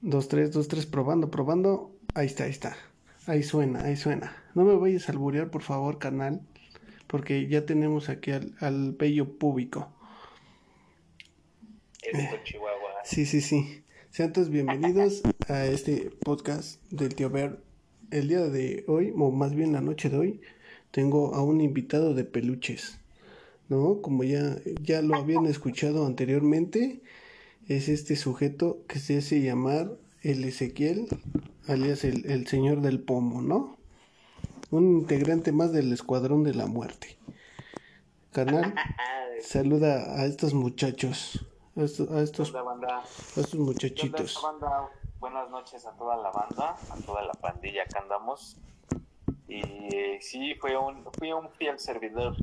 Dos, tres, dos, tres, probando, probando. Ahí está, ahí está. Ahí suena, ahí suena. No me vayas a alburear, por favor, canal. Porque ya tenemos aquí al, al bello público. Esto, Chihuahua. Sí, sí, sí. Sean todos bienvenidos a este podcast del tío Ver. El día de hoy, o más bien la noche de hoy, tengo a un invitado de peluches. ¿No? Como ya, ya lo habían escuchado anteriormente, es este sujeto que se hace llamar el Ezequiel, alias el, el señor del pomo, ¿no? Un integrante más del escuadrón de la muerte. Canal, saluda a estos muchachos, a estos, a estos, a muchachitos. Buenas noches a toda la banda, a toda la pandilla que andamos. Y eh, sí, fue un, fui un fiel servidor,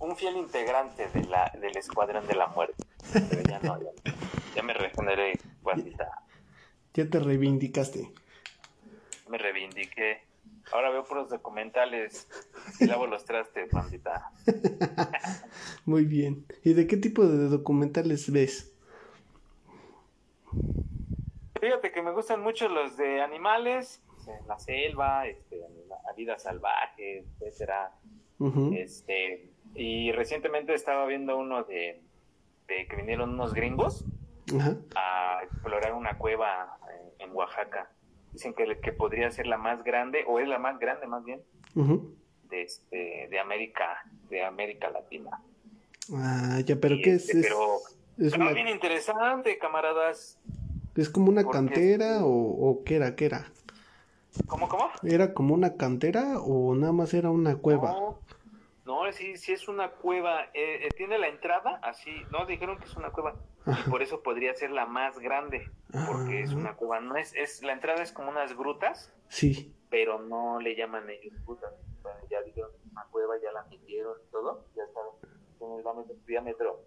un fiel integrante de la, del Escuadrón de la Muerte. Pero ya no, ya, ya me regeneré, bandita. Ya te reivindicaste. Me reivindiqué. Ahora veo puros documentales y lavo los trastes, bandita. Muy bien. ¿Y de qué tipo de documentales ves? Fíjate que me gustan mucho los de animales, en la selva, este, anima- a vida salvaje, etcétera. Este, y recientemente estaba viendo uno de, de que vinieron unos gringos Ajá. a explorar una cueva en, en Oaxaca. Dicen que, que podría ser la más grande, o es la más grande más bien, de, este, de América, de América Latina. Ah, ya, pero Y, ¿qué es? este, Es, Pero, es pero una- bien interesante, camaradas. ¿es como una porque- cantera o, o qué era? ¿Qué era? ¿Cómo, cómo? ¿Era como una cantera o nada más era una cueva? No, no, sí, sí es una cueva. Eh, eh, tiene la entrada así, no, dijeron que es una cueva. Y por eso podría ser la más grande, porque es Ah. una cueva. No es, es, la entrada es como unas grutas, Sí. pero no le llaman ellos grutas. Bueno, ya es una cueva, ya la midieron y todo, ya saben, tiene el diámetro- diámetro.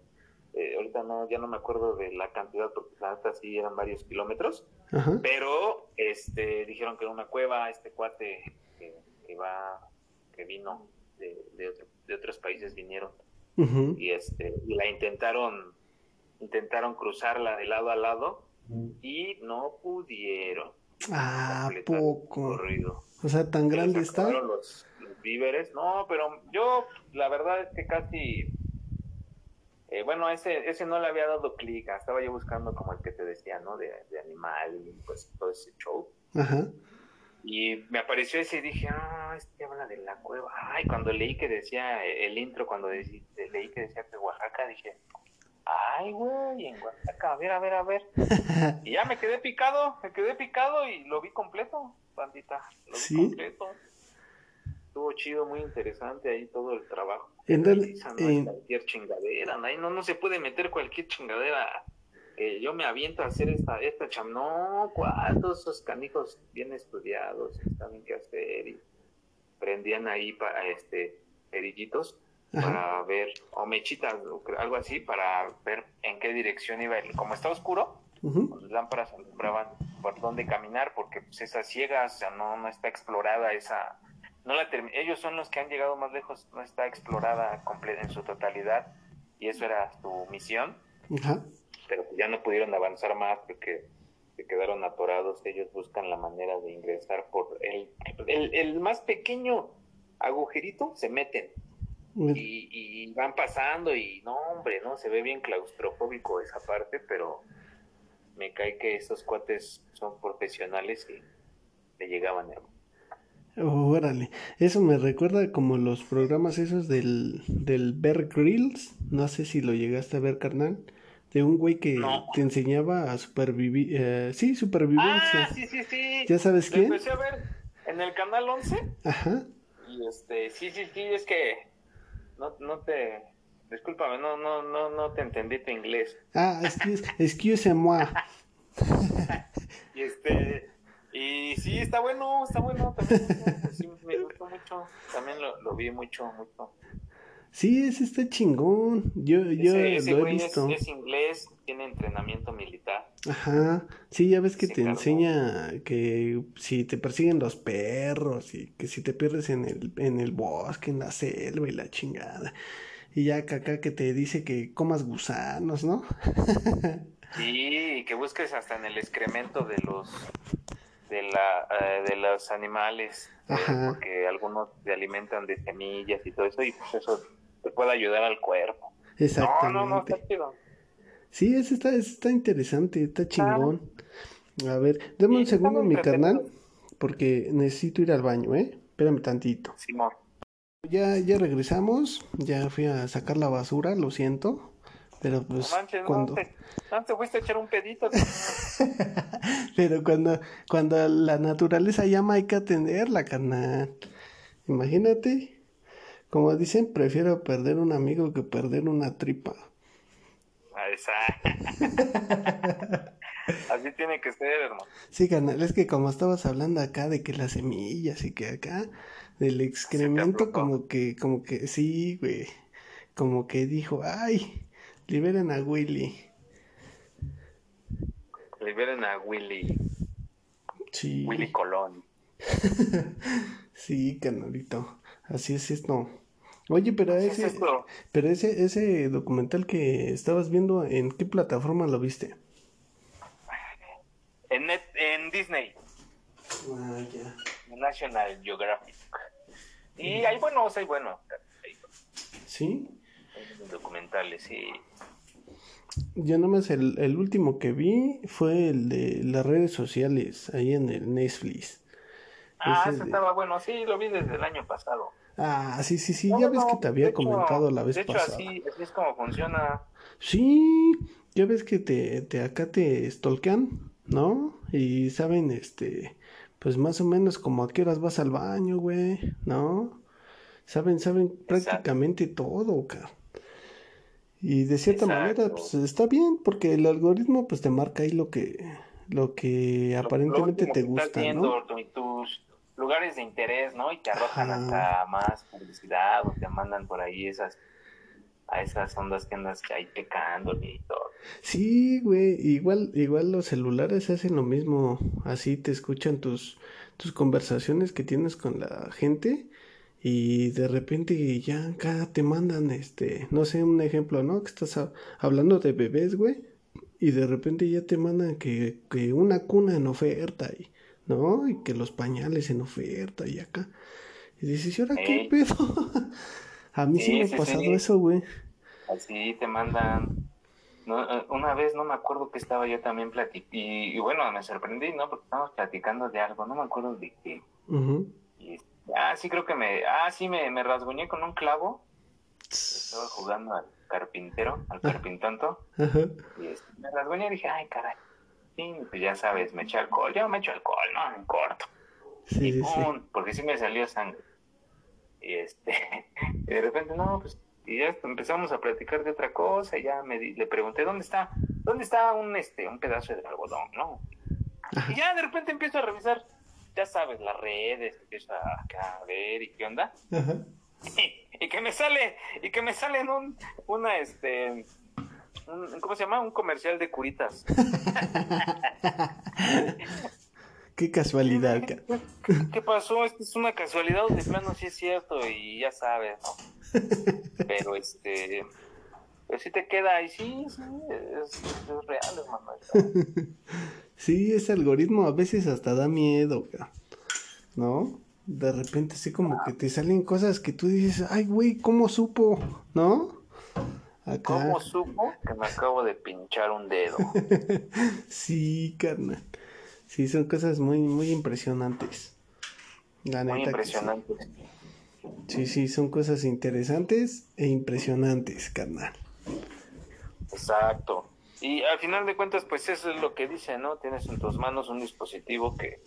Eh, ahorita no, ya no me acuerdo de la cantidad, porque la neta sí eran varios kilómetros. Ajá. Pero este dijeron que era una cueva, este cuate que, que va, que vino de, de, otro- de otros países vinieron y este y la intentaron intentaron cruzarla de lado a lado y no pudieron Ah, poco. O sea, tan grande está. Los, los víveres, no, pero yo la verdad es que casi eh, bueno, ese, ese no le había dado clic, estaba yo buscando como el que te decía, ¿no? De, de animal y pues todo ese show. Ajá. Y me apareció ese y dije, ah, este habla de la cueva. Ay, cuando leí que decía el intro, cuando leí que decía que Oaxaca, dije, ay, güey, en Oaxaca, a ver, a ver, a ver. Y ya me quedé picado, me quedé picado y lo vi completo, bandita. Lo vi completo. Estuvo chido, muy interesante ahí todo el trabajo. En no cualquier chingadera, ahí no, no se puede meter cualquier chingadera. Que yo me aviento a hacer esta, esta cham, no, cuántos esos canijos bien estudiados, saben qué hacer y prendían ahí para este cerillitos Ajá. para ver, o mechitas, o algo así, para ver en qué dirección iba el, como está oscuro, con las lámparas alumbraban por dónde caminar, porque pues esas ciegas, o sea, no, no está explorada esa, no la ellos son los que han llegado más lejos, no está explorada completa en su totalidad, y eso era su misión, Ajá. Pero pues ya no pudieron avanzar más porque se quedaron atorados, ellos buscan la manera de ingresar por el, el, el más pequeño agujerito, se meten, y, y van pasando y no hombre no se ve bien claustrofóbico esa parte pero me cae que esos cuates son profesionales y le llegaban a- Órale, eso me recuerda como los programas esos del, del Bear Grylls, no sé si lo llegaste a ver, carnal, de un güey que No. te enseñaba a supervivir, eh, sí, supervivencia. ah sí sí sí. ¿Ya sabes Lo quién? empecé a ver en el canal 11 Ajá, y este sí sí sí es que no no te discúlpame no no no no te entendí tu inglés. Ah, excuse, excuse-moi, y este y sí está bueno está bueno también sí, me gustó mucho. También lo, lo vi mucho mucho sí, ese está chingón, yo, yo ese, lo he es- visto, Es, inglés, tiene entrenamiento militar. ajá, sí, ya ves que Se te encargó. enseña que si te persiguen los perros y que si te pierdes en el, en el bosque, en la selva y la chingada, y ya acá que te dice que comas gusanos, ¿no? Sí, que busques hasta en el excremento de los de la eh, de los animales, eh, porque algunos se alimentan de semillas y todo eso y pues eso te puede ayudar al cuerpo. Exactamente. No, no, no, está chido. Sí, eso está, está interesante, está chingón. A ver, dame un segundo mi carnal, porque necesito ir al baño, ¿eh? Espérame tantito. Simón. Ya, ya regresamos, ya fui a sacar la basura, lo siento. Pero pues cuando... No te, fuiste a echar un pedito. pero cuando, cuando la naturaleza llama hay que atenderla, carnal. Imagínate, como dicen, prefiero perder un amigo que perder una tripa. Así tiene que ser, hermano. Sí, carnal, es que como estabas hablando acá de que las semillas y que acá del excremento como que, como que, sí, güey, como que dijo, ay, liberen a Willy. Liberen a Willy. Sí. Willy Colón. sí, canalito. Así es esto. Oye, pero ese, pero ese, ese documental que estabas viendo, ¿en qué plataforma lo viste? En, net, en Disney. Ah, ya. National Geographic. Y hay buenos, hay buenos. ¿Sí? documentales, sí. Yo nomás el, el último que vi fue el de las redes sociales, ahí en el Netflix. Ah, ese estaba bueno, sí, lo vi desde el año pasado. Ah, sí, sí, sí, ya ves que te había comentado la vez de hecho, pasada. Así, así es como funciona. Sí, ya ves que te, te acá te stalkean, ¿no? Y saben, este, pues más o menos como a qué horas vas al baño, güey, ¿no? Saben, saben prácticamente todo, cara. Y de cierta manera, pues está bien, porque el algoritmo pues te marca ahí lo que, lo que aparentemente te gusta, ¿no? tus lugares de interés, ¿no? Y te arrojan hasta más publicidad o te mandan por ahí esas a esas ondas que andas ahí pecando y todo. Sí, güey, igual, igual los celulares hacen lo mismo, así te escuchan tus, tus conversaciones que tienes con la gente y de repente ya acá te mandan, este, no sé, un ejemplo, ¿no? Que estás hablando de bebés, güey, y de repente ya te mandan que, que una cuna en oferta y, ¿no? Y que los pañales en oferta y acá. Y dices, ¿y ahora qué pedo? A mí sí, me ha pasado eso, güey. Así te mandan. No, eh, una vez no me acuerdo que estaba yo también platicando. Y, bueno, me sorprendí, ¿no? Porque estábamos platicando de algo, no me acuerdo de qué. y, ah, sí, creo que me. Ah, sí, me, me rasguñé con un clavo. Estaba jugando al carpintero, al carpintanto. Y este, me rasguñé y dije, ay, caray. Sí, pues ya sabes, me eché alcohol. Yo me echo alcohol, ¿no? En corto. Sí, y pum, porque sí me salió sangre. Y este, de repente, no, pues, y ya empezamos a platicar de otra cosa, y ya me le pregunté, ¿dónde está? ¿Dónde está un, este, un pedazo de algodón, no? Y ya de repente empiezo a revisar, ya sabes, las redes, empiezo a, ver, y qué onda. Y, que me sale, y que me sale en un, una, este, un, ¿cómo se llama? Un comercial de curitas. Qué casualidad. ¿Qué, pasó? Esto es una casualidad de plano sí es cierto y ya sabes, ¿no? Pero este, pero sí te queda ahí, sí, sí, es, real, hermano. Sí, ese algoritmo a veces hasta da miedo, ¿no? De repente así como que te salen cosas que tú dices, ay, güey, ¿cómo supo? ¿No? Acá. ¿Cómo supo que me acabo de pinchar un dedo? sí, carnal. Sí, son cosas muy, muy impresionantes. La muy impresionantes. Sí. sí. son cosas interesantes e impresionantes, carnal. Exacto. Y al final de cuentas, pues eso es lo que dice, ¿no? Tienes en tus manos un dispositivo que,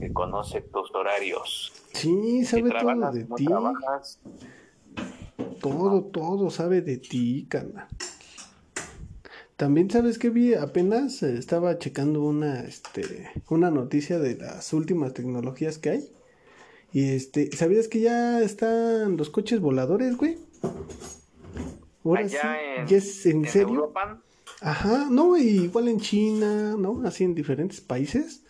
que conoce tus horarios. Sí, sabe todo de ti. Todo, todo sabe de ti, carnal. También sabes que vi apenas eh, estaba checando una este una noticia de las últimas tecnologías que hay. Y este, ¿sabías que ya están los coches voladores, güey? Ahora sí, ya es en, serio. Ajá, no, igual en China, ¿no? Así en diferentes países.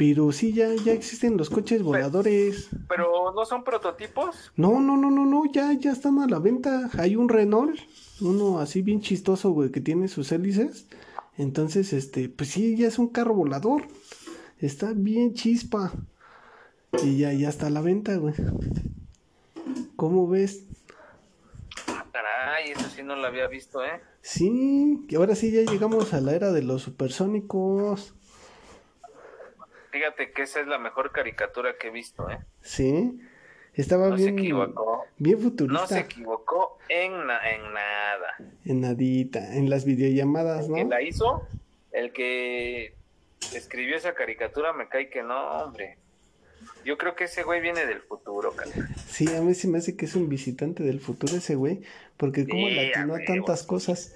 Pero sí, ya, ya existen los coches voladores. ¿Pero no son prototipos? No, no, no, no, no, ya, ya están a la venta. Hay un Renault uno así bien chistoso, güey, que tiene sus hélices Entonces, este, pues sí, ya es un carro volador. Está bien chispa. Y ya, ya está a la venta, güey. ¿Cómo ves? Ah, caray, eso sí no lo había visto, ¿eh? Sí, que ahora sí ya llegamos a la era de los supersónicos. Fíjate que esa es la mejor caricatura que he visto, ¿eh? Sí, estaba no bien. se equivocó. Bien futurista. No se equivocó en, na- en nada. En nadita, en las videollamadas, El que ¿no? la hizo, el que escribió esa caricatura, me cae que no, hombre. Yo creo que ese güey viene del futuro, carnal. Sí, a mí se me hace que es un visitante del futuro ese güey, porque como Sí, le atinó a tantas cosas.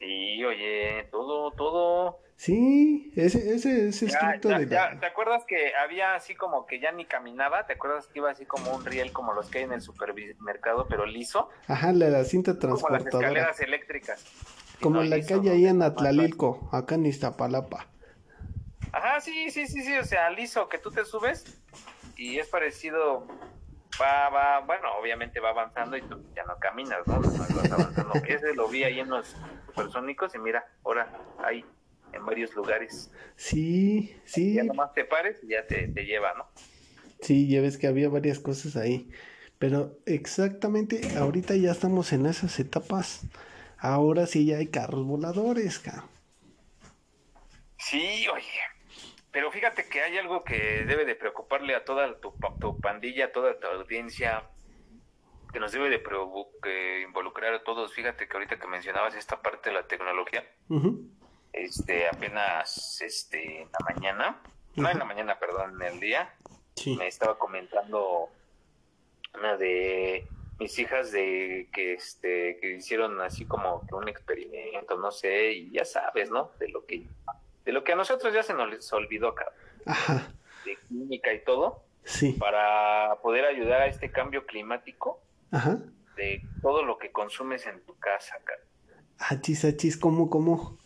Y oye, todo, todo. Sí, ese, ese, ese Ya, de la... ¿Te acuerdas que había así como que ya ni caminaba? ¿Te acuerdas que iba así como un riel como los que hay en el supermercado, pero liso? Ajá, la, la cinta Como las transportadora. escaleras eléctricas. Como No, la liso, calle ¿no? ahí en Atlalilco, acá en Iztapalapa. Ajá, sí, sí, sí, sí, o sea, liso, que tú te subes y es parecido, va, va, bueno, obviamente va avanzando y tú ya no caminas, ¿no? Nomás vas avanzando. Ese lo vi ahí en los supersónicos y mira, ahora hay en varios lugares. Sí, sí, Ya nomás te pares y ya te, te lleva, ¿no? sí, ya ves que había varias cosas ahí. Pero exactamente, ahorita ya estamos en esas etapas. Ahora sí ya hay carros voladores, ca. Sí, oye. Pero fíjate que hay algo que debe de preocuparle a toda tu, tu pandilla, a toda tu audiencia, que nos debe de que involucrar a todos. Fíjate que ahorita que mencionabas esta parte de la tecnología. Este, apenas este, en la mañana, no en la mañana, perdón, en el día, Sí. me estaba comentando una de mis hijas de que este que hicieron así como que un experimento, no sé, y ya sabes, ¿no? De lo que de lo que a nosotros ya se nos olvidó acá, Ajá, de química y todo, sí. para poder ayudar a este cambio climático Ajá. de todo lo que consumes en tu casa, acá. Achis, achis, ¿cómo, cómo?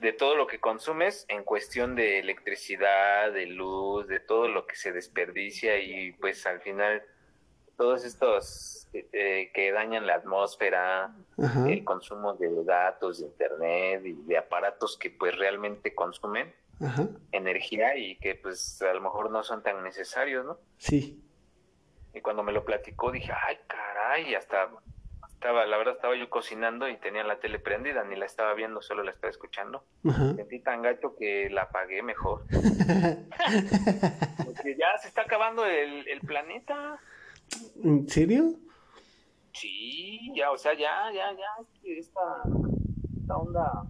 De todo lo que consumes en cuestión de electricidad, de luz, de todo lo que se desperdicia y pues al final todos estos eh, que dañan la atmósfera, Ajá. el consumo de datos, de internet y de aparatos que pues realmente consumen Ajá. energía y que pues a lo mejor no son tan necesarios, ¿no? Sí. Y cuando me lo platicó dije, ay caray, hasta estaba, la verdad estaba yo cocinando y tenía la tele prendida, ni la estaba viendo, solo la estaba escuchando. Ajá. Sentí tan gacho que la apagué mejor. Porque ya se está acabando el, el planeta. ¿En serio? Sí, ya, o sea, ya, ya, ya, esta, esta onda.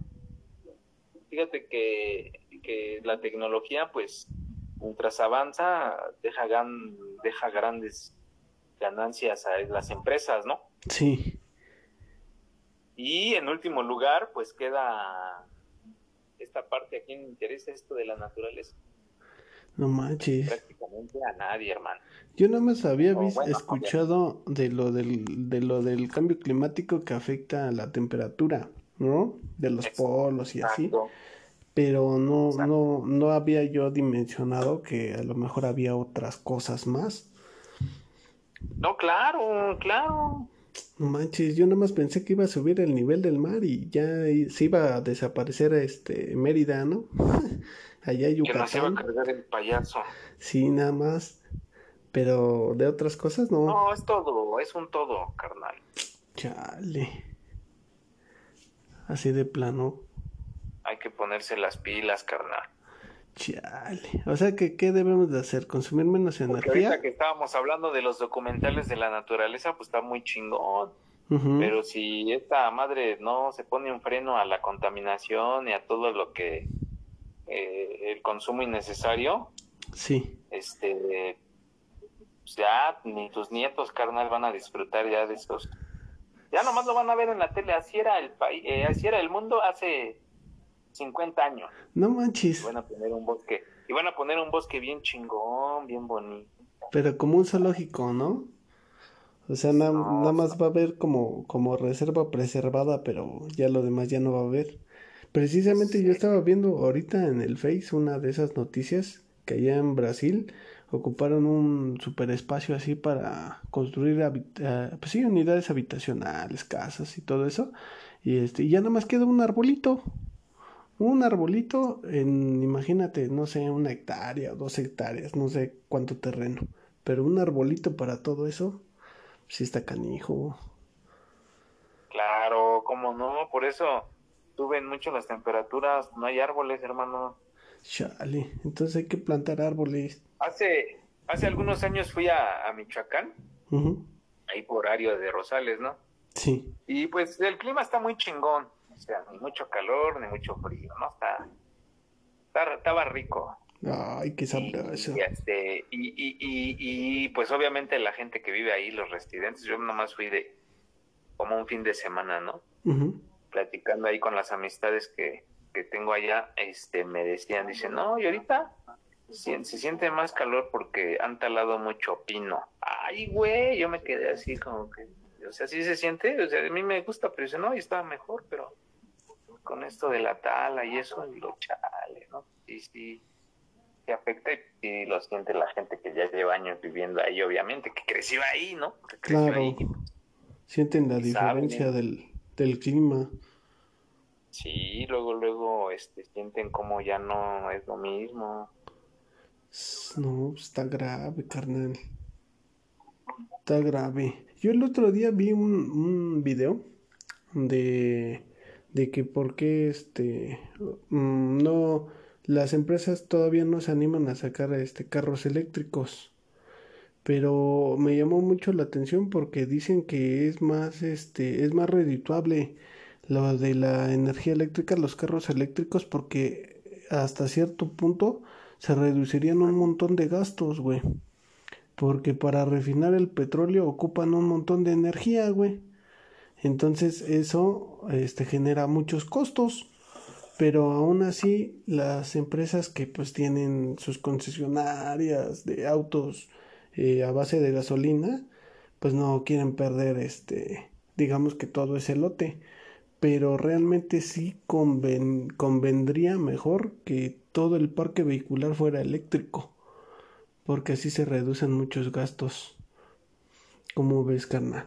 Fíjate que, que la tecnología, pues, mientras avanza, deja, gan, deja grandes ganancias a las empresas, ¿no? Sí. Y en último lugar, pues queda esta parte a quien le interesa esto de la naturaleza. No manches. Prácticamente a nadie, hermano. Yo nada más había bueno, escuchado de lo del, de lo del cambio climático que afecta a la temperatura, ¿no? De los polos y así. Pero no, Exacto. no, no había yo dimensionado que a lo mejor había otras cosas más. No, claro, claro. No manches, yo nada más pensé que iba a subir el nivel del mar y ya se iba a desaparecer este Mérida, ¿no? Allá en Que nos iba a Yucatán. cargar el payaso. Sí, nada más. Pero de otras cosas no. No, es todo, es un todo, carnal. Chale. Así de plano. Hay que ponerse las pilas, carnal. Chale. O sea que, ¿qué debemos de hacer? ¿Consumir menos Porque energía? ahorita que estábamos hablando de los documentales de la naturaleza, pues está muy chingón. Pero si esta madre no se pone un freno a la contaminación y a todo lo que eh, el consumo innecesario, Sí. este, pues ya ni tus nietos, carnal, van a disfrutar ya de esos. Ya nomás lo van a ver en la tele. Así era el país, eh, así era el mundo hace 50 años. No Y manches. van a poner un bosque, y van a poner un bosque bien chingón, bien bonito. Pero como un zoológico, ¿no? O sea, na- No, nada más va a haber como, como reserva preservada, pero ya lo demás ya no va a haber. Precisamente yo estaba viendo ahorita en el Face una de esas noticias que allá en Brasil ocuparon un superespacio así para construir habita- pues sí, unidades habitacionales, casas y todo eso. Y este, y ya nada más queda un arbolito. Un arbolito en, imagínate, no sé, una hectárea o dos hectáreas, no sé cuánto terreno. Pero un arbolito para todo eso, sí está canijo. Claro, cómo no, por eso suben mucho las temperaturas, no hay árboles, hermano. Chale, entonces hay que plantar árboles. Hace, hace algunos años fui a, Michoacán, ahí por área de Rosales, ¿no? Sí. Y pues el clima está muy chingón, o sea, ni mucho calor, ni mucho frío, ¿no? Está, estaba rico. Ay, qué sabroso. Y, este, y, y, y, y, pues obviamente la gente que vive ahí, los residentes, yo nomás fui de como un fin de semana, ¿no? Platicando ahí con las amistades que, que tengo allá, este, me decían, dicen, no, y ahorita se, siente más calor porque han talado mucho pino. Ay, güey, yo me quedé así como que, o sea, sí se siente, o sea, a mí me gusta, pero dice, no, y estaba mejor, pero con esto de la tala y eso, y lo chale, ¿no? Sí, sí, se afecta y, lo siente la gente que ya lleva años viviendo ahí, obviamente, que creció ahí, ¿no? Que creció claro. ahí sienten la diferencia del, del clima. Sí, luego, luego, este, sienten como ya no es lo mismo. No, está grave, carnal. Está grave. Yo el otro día vi un, un video de, de que por qué este, mm, no, las empresas todavía no se animan a sacar este, carros eléctricos. Pero me llamó mucho la atención porque dicen que es más este es más redituable lo de la energía eléctrica los carros eléctricos porque hasta cierto punto se reducirían un montón de gastos güey. Porque para refinar el petróleo ocupan un montón de energía güey entonces eso este genera muchos costos pero aún así las empresas que pues tienen sus concesionarias de autos eh, a base de gasolina, pues no quieren perder este, digamos que todo ese lote. Pero realmente sí convendría mejor que todo el parque vehicular fuera eléctrico, porque así se reducen muchos gastos. como ves, carnal?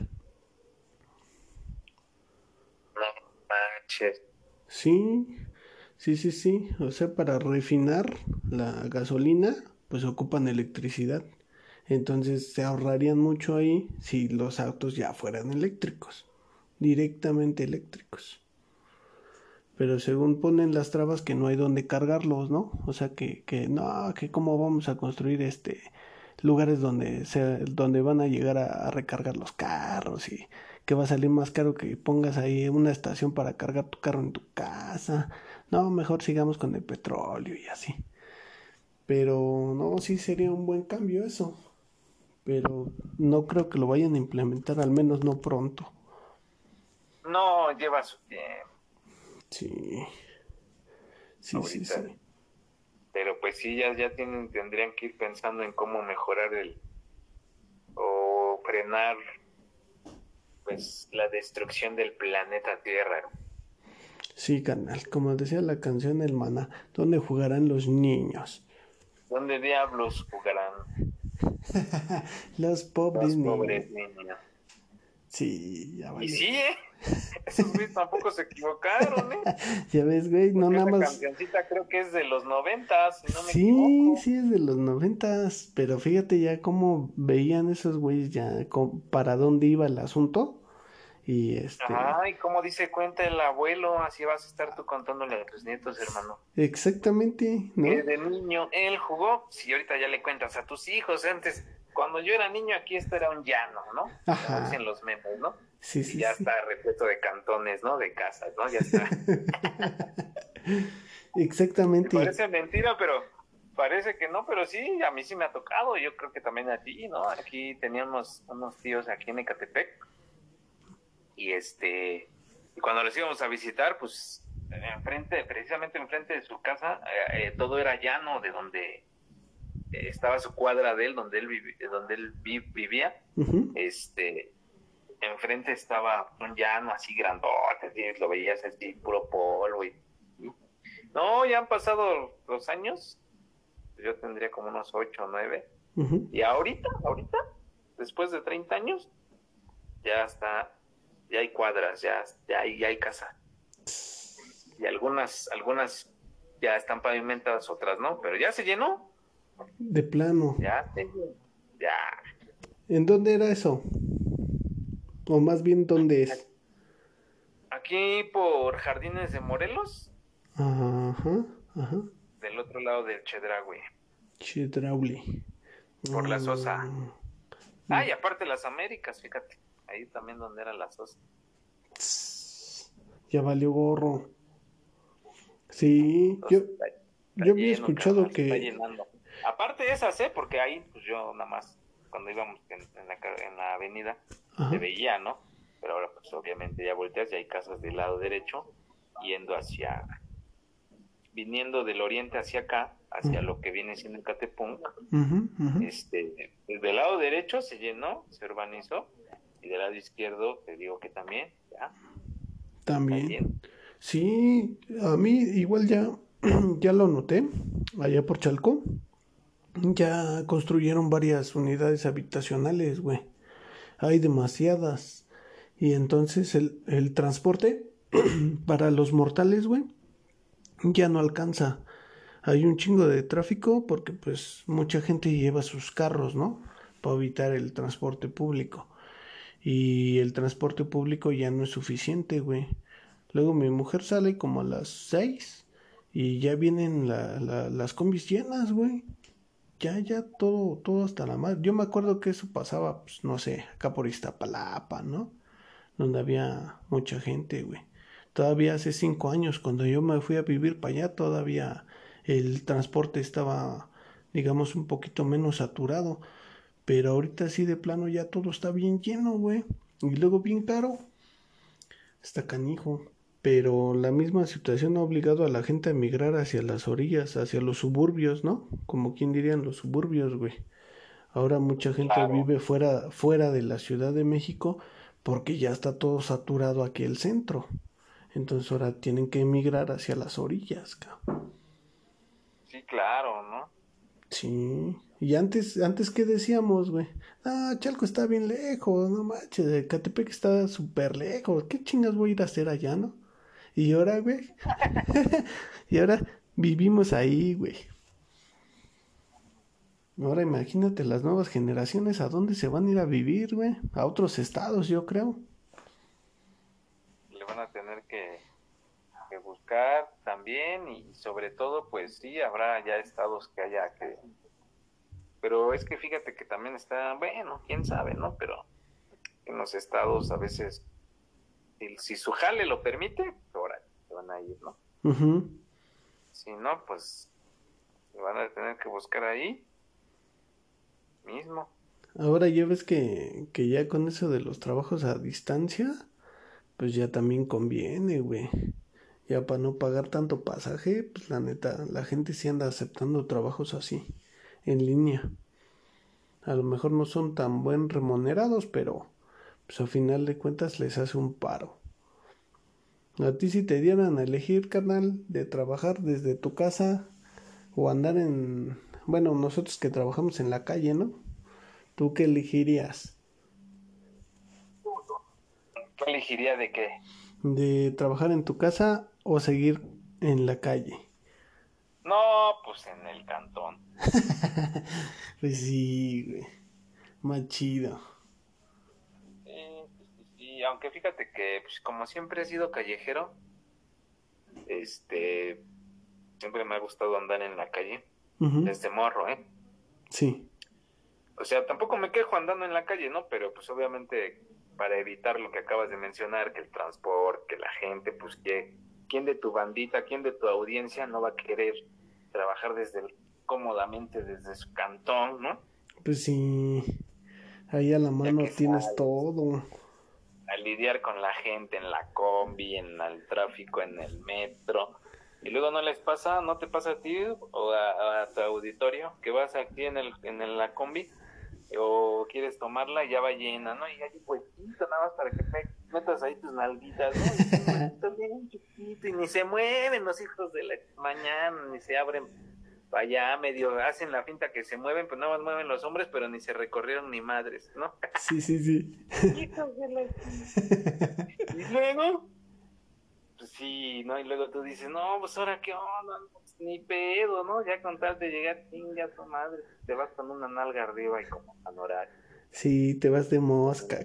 Sí, sí, sí, sí. O sea, para refinar la gasolina, pues ocupan electricidad. Entonces se ahorrarían mucho ahí si los autos ya fueran eléctricos, directamente eléctricos. Pero según ponen las trabas que no hay donde cargarlos, ¿no? O sea que, que no, que cómo vamos a construir este lugares donde donde van a llegar a, recargar los carros y que va a salir más caro que pongas ahí una estación para cargar tu carro en tu casa. No, mejor sigamos con el petróleo y así. Pero no, sí sería un buen cambio eso pero no creo que lo vayan a implementar, al menos no pronto. No, lleva su tiempo. Sí. Sí, sí, sí. Pero pues sí, ya, ya tienen, tendrían que ir pensando en cómo mejorar el o frenar pues la destrucción del planeta Tierra. Sí, canal, como decía la canción El Mana, ¿dónde jugarán los niños? ¿Dónde diablos jugarán? Los pobres, pobres niños. Sí, ya Y sí, ¿eh? Esos güeyes tampoco se equivocaron, ¿eh? ya ves, güey, no nada más. cancioncita creo que es de los noventas, si no me sí, Sí, es de los noventas, pero fíjate ya cómo veían esos güeyes ya, para dónde iba el asunto. Y este. Ay, como dice cuenta el abuelo, así vas a estar tú contándole a tus nietos, hermano. Exactamente, ¿no? Que de niño él jugó, si ahorita ya le cuentas a tus hijos, antes, cuando yo era niño aquí esto era un llano, ¿no? Ajá. Como dicen los memes, ¿no? Sí, sí. Y ya está repleto de cantones, ¿no? De casas, ¿no? Ya está. Exactamente. parece mentira, pero parece que no, pero sí, a mí sí me ha tocado, yo creo que también a ti, ¿no? Aquí teníamos unos tíos aquí en Ecatepec y este y cuando les íbamos a visitar pues enfrente precisamente enfrente de su casa eh, eh, todo era llano de donde estaba su cuadra de él donde él donde él vivía este enfrente estaba un llano así grandote lo veías así puro polvo y no ya han pasado los años yo tendría como unos ocho o nueve y ahorita ahorita después de 30 años ya está ya hay cuadras, ya, ya, hay, ya hay casa. Y algunas, algunas ya están pavimentadas, otras no, pero ya se llenó. De plano. Ya, ya. ¿En dónde era eso? O más bien, ¿dónde es? Aquí por Jardines de Morelos. Ajá, ajá. Del otro lado del Chedraui. Chedraui. Por la Sosa. Ah, y aparte las Américas, fíjate. Ahí también donde era la Sosa. Ya valió gorro. Sí, yo, yo había escuchado que... Aparte esas, ¿eh? Porque ahí, pues yo nada más, cuando íbamos en, la, en la, avenida, se veía, ¿no? Pero ahora, pues obviamente ya volteas y hay casas del lado derecho, yendo hacia, viniendo del oriente hacia acá, hacia lo que viene siendo el Catepunk. Este, del lado derecho se llenó, se urbanizó, y del lado izquierdo, te digo que también, ya. También. Sí, a mí igual ya, ya lo noté, allá por Chalco. Ya construyeron varias unidades habitacionales, güey. Hay demasiadas. Y entonces el, el transporte para los mortales, güey, ya no alcanza. Hay un chingo de tráfico porque pues mucha gente lleva sus carros, ¿no? Para evitar el transporte público. Y el transporte público ya no es suficiente, güey. Luego mi mujer sale como a las seis y ya vienen las combis llenas, güey. Ya, ya, todo, todo hasta la madre. Yo me acuerdo que eso pasaba, pues, no sé, acá por Iztapalapa, ¿no? Donde había mucha gente, güey. Todavía hace cinco años, cuando yo me fui a vivir para allá, todavía el transporte estaba, digamos, un poquito menos saturado. Pero ahorita sí de plano ya todo está bien lleno, güey. Y luego bien caro. Está canijo pero la misma situación ha obligado a la gente a emigrar hacia las orillas, hacia los suburbios, ¿no? Como quien dirían los suburbios, güey. Ahora mucha gente vive fuera, fuera de la Ciudad de México porque ya está todo saturado aquí el centro. Entonces ahora tienen que emigrar hacia las orillas, cabrón. Sí, claro, ¿no? Sí. Y antes, antes ¿qué decíamos, güey? Ah, Chalco está bien lejos, no manches, Catepec está súper lejos. ¿Qué chingas voy a ir a hacer allá, no? Y ahora, güey. y ahora vivimos ahí, güey. Ahora imagínate las nuevas generaciones a dónde se van a ir a vivir, güey. A otros estados, yo creo. Le van a tener que, buscar también y sobre todo, pues sí, habrá ya estados que haya que... Pero es que fíjate que también está, bueno, quién sabe, ¿no? Pero en los estados a veces si, su jale lo permite, van a ir, ¿no? Si no, pues van a tener que buscar ahí mismo. Ahora ya ves que, que ya con eso de los trabajos a distancia, pues ya también conviene, güey. Ya para no pagar tanto pasaje, pues la neta, la gente sí anda aceptando trabajos así, en línea. A lo mejor no son tan buen remunerados, pero pues a final de cuentas les hace un paro. A ti si te dieran a elegir, carnal, de trabajar desde tu casa o andar en... Bueno, nosotros que trabajamos en la calle, ¿no? ¿Tú qué elegirías? ¿Qué elegiría de qué? De trabajar en tu casa o seguir en la calle. No, pues en el cantón. pues sí, güey. Más chido aunque fíjate que pues, como siempre he sido callejero, este, siempre me ha gustado andar en la calle, desde morro, ¿eh? Sí. O sea, tampoco me quejo andando en la calle, ¿no? Pero pues obviamente para evitar lo que acabas de mencionar, que el transporte, que la gente, pues que, ¿quién de tu bandita, quién de tu audiencia no va a querer trabajar desde cómodamente desde su cantón, ¿no? Pues sí, ahí a la mano tienes todo a lidiar con la gente en la combi, en el tráfico, en el metro. Y luego no les pasa, no te pasa a ti o a, tu auditorio que vas aquí en, el, en la combi o quieres tomarla y ya va llena, ¿no? Y hay pues nada más para que metas ahí tus nalguitas, ¿no? Y, bien chiquito, y ni se mueven los hijos de la mañana, ni se abren allá medio hacen la finta que se mueven, pues nada más mueven los hombres, pero ni se recorrieron ni madres, ¿no? Sí, sí, sí. y luego, pues sí, ¿no? Y luego tú dices, no, pues ahora qué onda, pues, ni pedo, ¿no? Ya con tal de llegar, chinga tu madre, te vas con una nalga arriba y como panorar. Sí, te vas de mosca.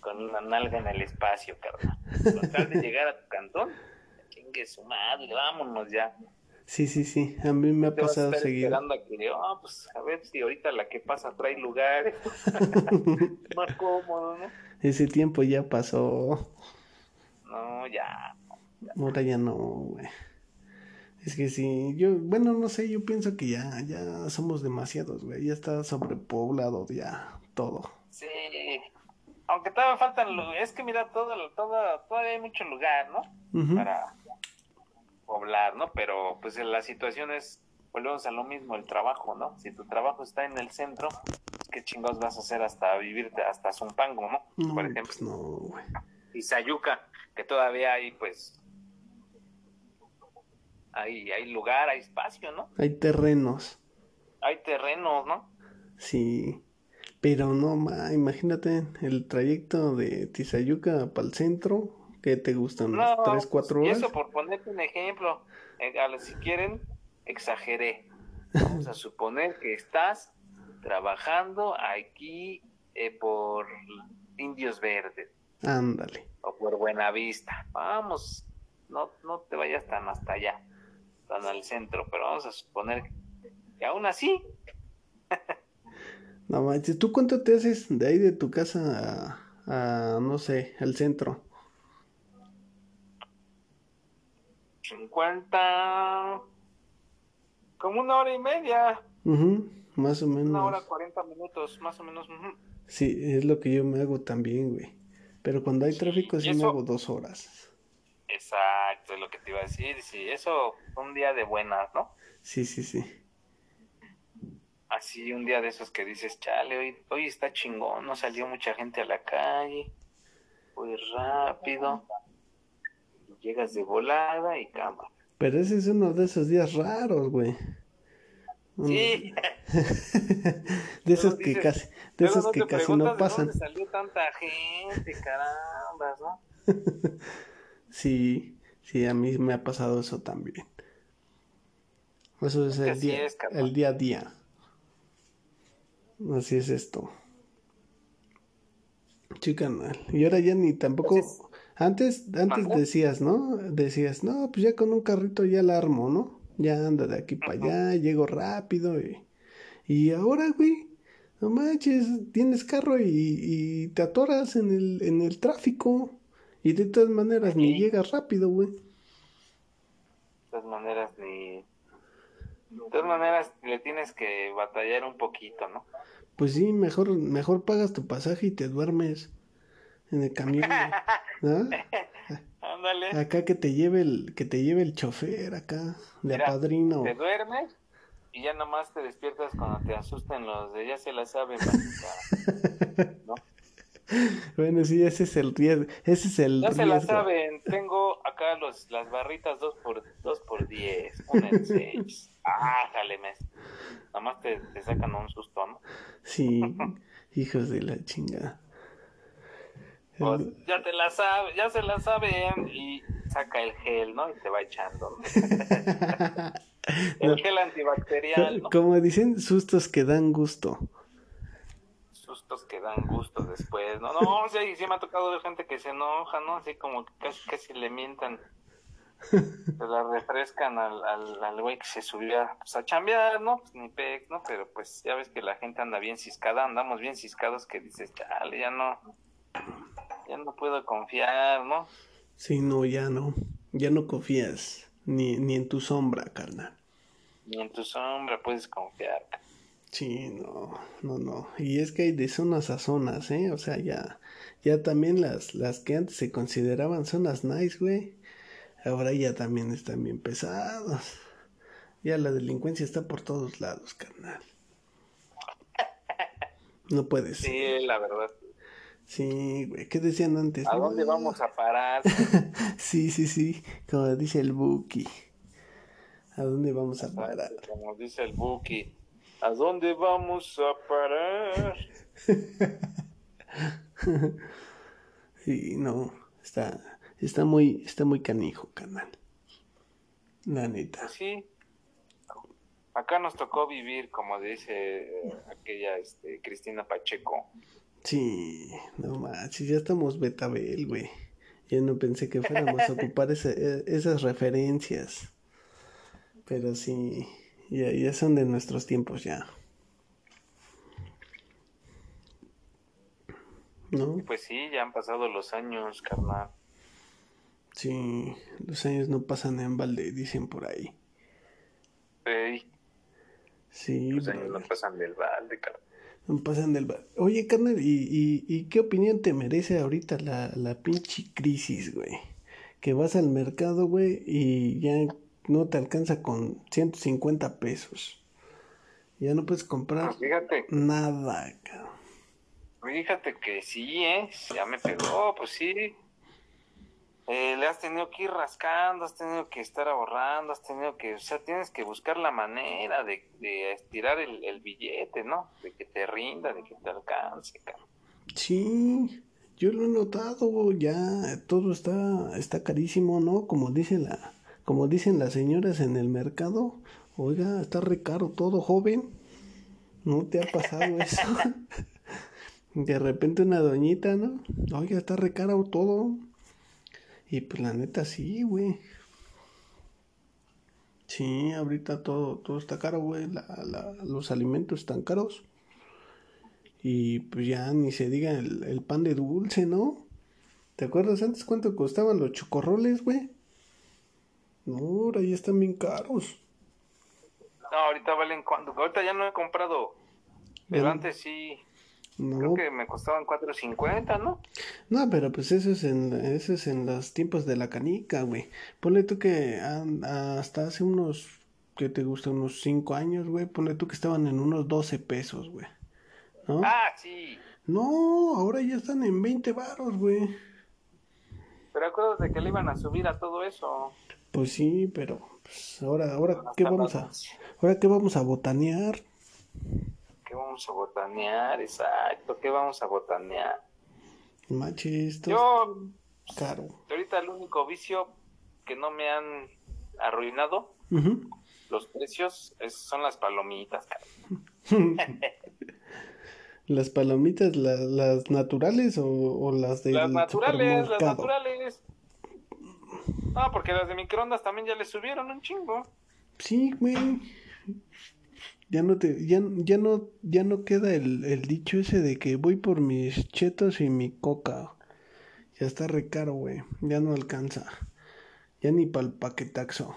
Con una, nalga, en el espacio, carnal. Con tal de llegar a tu cantón, chingue su madre, vámonos ya. Sí, sí, sí, a mí me ha pasado seguido. Esperando a que, oh, pues a ver si ahorita la que pasa trae lugar. Más cómodo, ¿no? Ese tiempo ya pasó. No, ya. Ahora ya no, güey. Es que sí, yo, bueno, no sé, yo pienso que ya, ya somos demasiados, güey. Ya está sobrepoblado ya todo. Sí, aunque todavía faltan, es que mira, todo, todo, todavía hay mucho lugar, ¿no? Para poblar, ¿no? Pero pues la situación es, volvemos a lo mismo, el trabajo, ¿no? Si tu trabajo está en el centro, pues, ¿qué chingados vas a hacer hasta vivirte, hasta Zumpango, ¿no? no Por ejemplo. Pues no, güey. Y Sayuca, que todavía hay, pues, hay, hay lugar, hay espacio, ¿no? Hay terrenos. Hay terrenos, ¿no? Sí. Pero no, ma, imagínate el trayecto de Tizayuca para el centro, ¿Qué te gustan? No, ¿Tres, cuatro horas? eso por ponerte un ejemplo. Eh, si quieren, exageré. Vamos a suponer que estás trabajando aquí eh, por Indios Verdes. Ándale. O por Buenavista. Vamos, no, no te vayas tan hasta allá, tan al centro, pero vamos a suponer que aún así. no manches, ¿tú cuánto te haces de ahí de tu casa a no sé, al centro? 50, como una hora y media. más o menos. Una hora 40 minutos, más o menos. Sí, es lo que yo me hago también, güey. Pero cuando hay tráfico sí me hago dos horas. Exacto, es lo que te iba a decir. Sí, eso un día de buenas, ¿no? Sí, sí, sí. Así un día de esos que dices, chale, hoy, hoy está chingón, no salió mucha gente a la calle, muy rápido llegas de volada y cama. Pero ese es uno de esos días raros, güey. Sí. de esos que casi, de esos que casi no pasan. De dónde salió tanta gente, caramba, ¿no? sí, sí, a mí me ha pasado eso también. Eso es, el día, el día a día. Así es esto. Chica, y ahora ya ni tampoco antes, antes decías, ¿no? Decías, no, pues ya con un carrito ya la armo, ¿no? Ya anda de aquí para allá, llego rápido. Y, y ahora, güey, no manches, tienes carro y, y, te atoras en el, en el tráfico. Y de todas maneras ni llegas rápido, güey. De todas maneras ni... De todas maneras le tienes que batallar un poquito, ¿no? Pues sí, mejor, mejor pagas tu pasaje y te duermes en el camión. ¿no? Ándale. Acá que te lleve el, que te lleve el chofer acá, de padrino. Te duermes y ya nomás te despiertas cuando te asusten los de ya se la saben, ¿no? Bueno, sí, ese es el riesgo. Ese es el ya se la saben. Tengo acá los, las barritas 2 por, dos por 10, una en 6. Ah, jale, mes. Nomás te, te sacan un susto, ¿no? Sí, hijos de la chingada. Pues, ya te la sabe, ya se la saben y saca el gel, ¿no? Y se va echando. el gel antibacterial, ¿no? Como dicen, sustos que dan gusto. Sustos que dan gusto después, ¿no? No, sí, sí me ha tocado ver gente que se enoja, ¿no? Así como que casi, casi le mientan. Se la refrescan al, al, al güey que se subió pues, a chambear, ¿no? Pues ni pec, ¿no? Pero pues ya ves que la gente anda bien ciscada, andamos bien ciscados que dices, chale, ya no ya no puedo confiar, ¿no? Sí, no, ya no. Ya no confías ni, ni en tu sombra, carnal. Ni en tu sombra puedes confiar. Sí, no, no, no. Y es que hay de zonas a zonas, ¿eh? O sea, ya, ya también las, las que antes se consideraban zonas nice, güey. Ahora ya también están bien pesadas. Ya la delincuencia está por todos lados, carnal. No puedes. Sí, la verdad. Sí, güey, ¿qué decían antes? ¿A dónde vamos a parar? sí, sí, sí, como dice el Buki. ¿A dónde vamos a parar? Como dice el Buki, ¿a dónde vamos a parar? sí, no, está, está muy, está muy canijo, canal. La neta. Pues sí. Acá nos tocó vivir, como dice eh, aquella este, Cristina Pacheco. Sí, no más, ya estamos betabel, güey. Yo no pensé que fuéramos a ocupar e, esas referencias. Pero sí, ya, ya son de nuestros tiempos ya. ¿No? Pues sí, ya han pasado los años, carnal. Sí, los años no pasan en balde, dicen por ahí. Sí. Los años no pasan del balde, carnal. Pasan del balde. Oye, carnal, ¿y, y, y qué opinión te merece ahorita la, la pinche crisis, güey? Que vas al mercado, güey, y ya no te alcanza con 150 pesos. Ya no puedes comprar fíjate, nada, cabrón. Fíjate que sí, ¿eh? Ya me pegó, pues sí. Eh, le has tenido que ir rascando, has tenido que estar ahorrando, has tenido que, o sea, tienes que buscar la manera de, estirar el, billete, ¿no? De que te rinda, de que te alcance, cabrón. Sí, yo lo he notado, ya todo está, está carísimo, ¿no? Como dice la, como dicen las señoras en el mercado, oiga, está re caro todo, joven. ¿No te ha pasado eso? de repente una doñita, ¿no? Oiga, está re caro todo. Y pues la neta sí, güey. Sí, ahorita todo, todo está caro, güey. los alimentos están caros. Y pues ya ni se diga el, el pan de dulce, ¿no? ¿Te acuerdas antes cuánto costaban los chocorroles, güey? No, ahora ya están bien caros. No, ahorita valen cuando. Ahorita ya no he comprado. Pero antes sí. Creo que me costaban 4.50, ¿no? No, pero pues eso es en eso es en los tiempos de la canica, güey. Ponle tú que hasta hace unos que te gusta unos 5 años, güey, ponle tú que estaban en unos 12 pesos, güey. ¿No? Ah, sí. No, ahora ya están en 20 baros, güey. Pero acuérdate que le iban a subir a todo eso. Pues sí, pero pues ahora, ahora qué vamos a, ahora qué vamos a botanear. ¿Qué vamos a botanear? Exacto, ¿qué vamos a botanear? Machistas. Yo, caro. Ahorita el único vicio que no me han arruinado los precios son las palomitas, ¿Las palomitas, las naturales o, las de Las naturales, las naturales. Ah, porque las de microondas también ya le subieron un chingo. Sí, güey. Ya no te, ya, ya no, ya no queda el, el dicho ese de que voy por mis chetos y mi coca. Ya está re caro, güey. Ya no alcanza. Ya ni para el paquetaxo.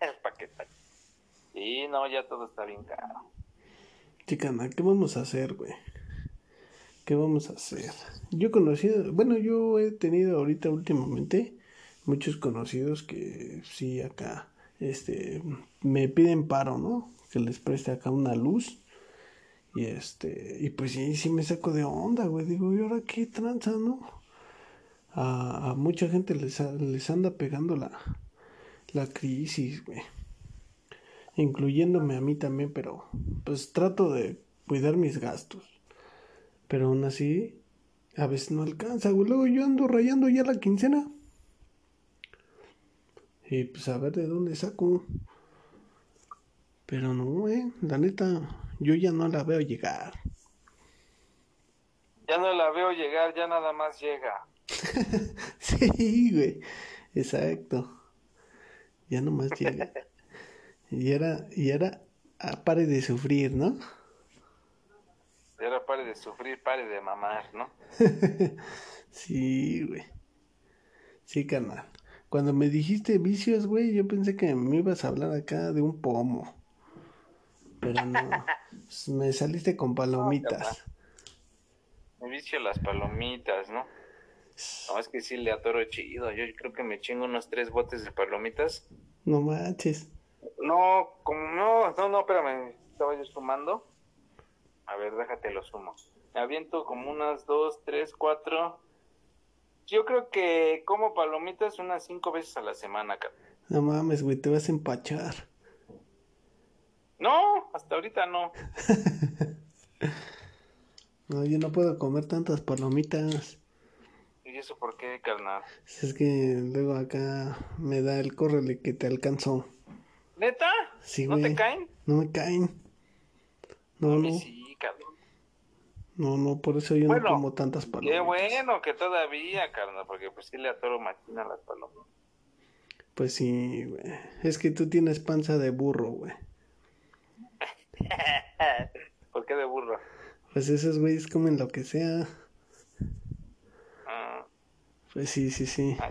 el paquetaxo. Sí, no, ya todo está bien caro. Chicana, ¿qué vamos a hacer, güey? ¿Qué vamos a hacer? Yo he conocido, bueno, yo he tenido ahorita últimamente muchos conocidos que sí acá, este, me piden paro, ¿no? Que les preste acá una luz. Y este, y pues sí, sí me saco de onda, güey. Digo, ¿y ahora qué tranza, no? A, mucha gente les, les anda pegando la, crisis, güey. Incluyéndome a mí también, pero pues trato de cuidar mis gastos. Pero aún así, a veces no alcanza, güey. Luego yo ando rayando ya la quincena. Y pues a ver de dónde saco. Pero no, eh. La neta, yo ya no la veo llegar. Ya no la veo llegar, ya nada más llega. sí, güey. Exacto. Ya nomás llega. y era, y era, ah, pare de sufrir, ¿no? Y ahora pare de sufrir, pare de mamar, ¿no? sí, güey. Sí, carnal. Cuando me dijiste vicios, güey, yo pensé que me ibas a hablar acá de un pomo. Pero no. me saliste con palomitas. me vicio las palomitas, ¿no? No, es que sí le atoro chido. Yo creo que me chingo unos tres botes de palomitas. No manches. No, como no, no, no, espérame. Estaba yo sumando. A ver, déjate lo sumo. Me aviento como unas dos, tres, cuatro. Yo creo que como palomitas unas cinco veces a la semana, No mames, güey, te vas a empachar. No, hasta ahorita no. no, yo no puedo comer tantas palomitas. ¿Y eso por qué, carnal? Es que luego acá me da el córrele que te alcanzó. ¿Neta? Sí, ¿No te caen? No me caen. No, no. Sí, cabrón. No, no, por eso yo no como tantas palomitas. Qué bueno que todavía, carnal, porque pues sí le atoro máquina las palomitas. Pues sí, güey. Es que tú tienes panza de burro, güey. ¿Por qué de burro? Pues esos güeyes comen lo que sea. Ah. Pues sí, sí, sí. Ah,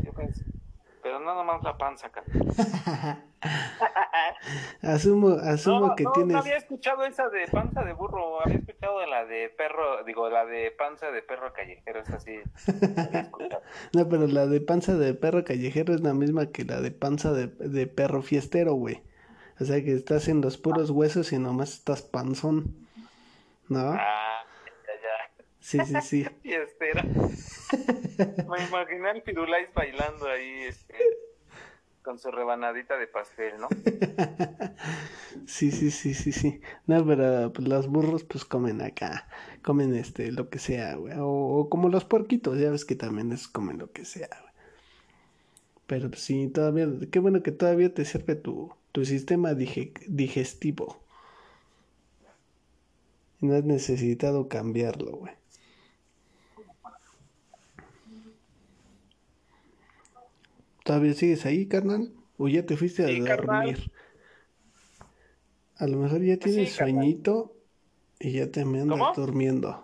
pero no nomás la panza acá. asumo asumo que tienes... No había escuchado esa de panza de burro, había perro, digo, la de panza de perro callejero, es así. no, pero la de panza de perro callejero es la misma que la de panza de, de perro fiestero, güey. O sea que estás en los puros huesos y nomás estás panzón. ¿No? Ah, ya, ya. Sí, sí, sí. Me imaginé al Firulais bailando ahí, este, con su rebanadita de pastel, ¿no? sí, sí, sí, sí, sí. No, pero pues, los burros pues comen acá, comen este, lo que sea, güey. O, como los puerquitos, ya ves que también es comen lo que sea, güey. Pero pues, sí, todavía, qué bueno que todavía te sirve tu, tu sistema digestivo. No has necesitado cambiarlo, güey. ¿Todavía sigues ahí, carnal? ¿O ya te fuiste a dormir? A lo mejor ya tienes sueñito y ya te me andas durmiendo.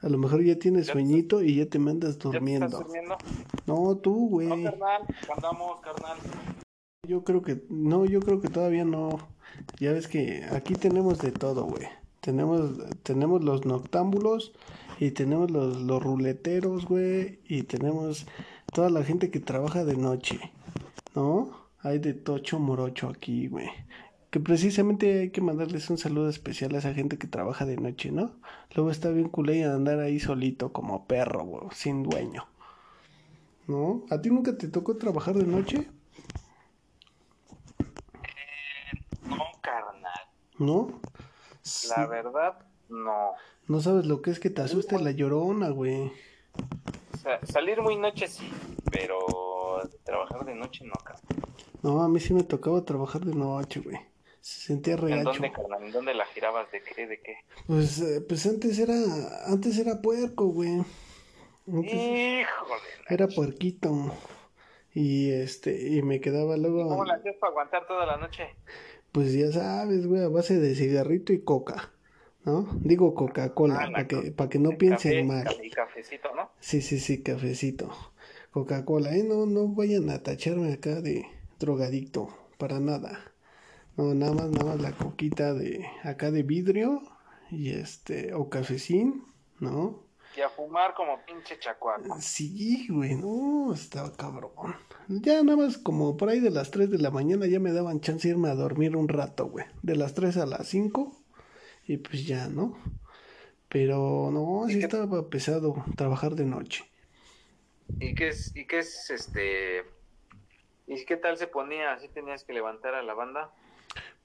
A lo mejor ya tienes sueñito y ya te me andas durmiendo. durmiendo? No, tú, güey. No, carnal, andamos, carnal. Yo creo que, no, yo creo que todavía no. Ya ves que aquí tenemos de todo, güey. Tenemos, tenemos los noctámbulos y tenemos los, los ruleteros, güey. Y tenemos toda la gente que trabaja de noche, ¿no? Hay de tocho morocho aquí, güey. Que precisamente hay que mandarles un saludo especial a esa gente que trabaja de noche, ¿no? Luego está bien culé andar ahí solito como perro, güey, sin dueño. ¿No? ¿A ti nunca te tocó trabajar de noche? Eh, no, carnal. ¿No? La verdad, no. No sabes lo que es que te asuste la llorona, güey salir muy noche sí, pero trabajar de noche no, No, a mí sí me tocaba trabajar de noche, güey. Se sentía regacho. ¿En dónde, carnal? ¿En dónde la girabas? ¿De qué? ¿De qué? Pues, eh, pues antes era, antes era puerco, güey. Híjole. Era puerquito. Y este, y me quedaba luego. ¿Cómo la hacías para aguantar toda la noche? Pues ya sabes, güey, a base de cigarrito y coca. ¿No? Digo Coca-Cola, ah, para que, que no piensen mal. Y cafecito, ¿no? Sí, sí, sí, cafecito. Coca-Cola, ¿eh? No, no vayan a tacharme acá de drogadicto, para nada. No, nada más, nada más la coquita de acá de vidrio y este, o cafecín, ¿no? Y a fumar como pinche chacuaco. Sí, güey, no, estaba cabrón. Ya nada más como por ahí de las 3 de la mañana ya me daban chance de irme a dormir un rato, güey. De las 3 a las 5 y pues ya, ¿no? Pero no, sí estaba pesado trabajar de noche. ¿Y qué es, y qué es este? ¿Y qué tal se ponía? ¿Así tenías que levantar a la banda?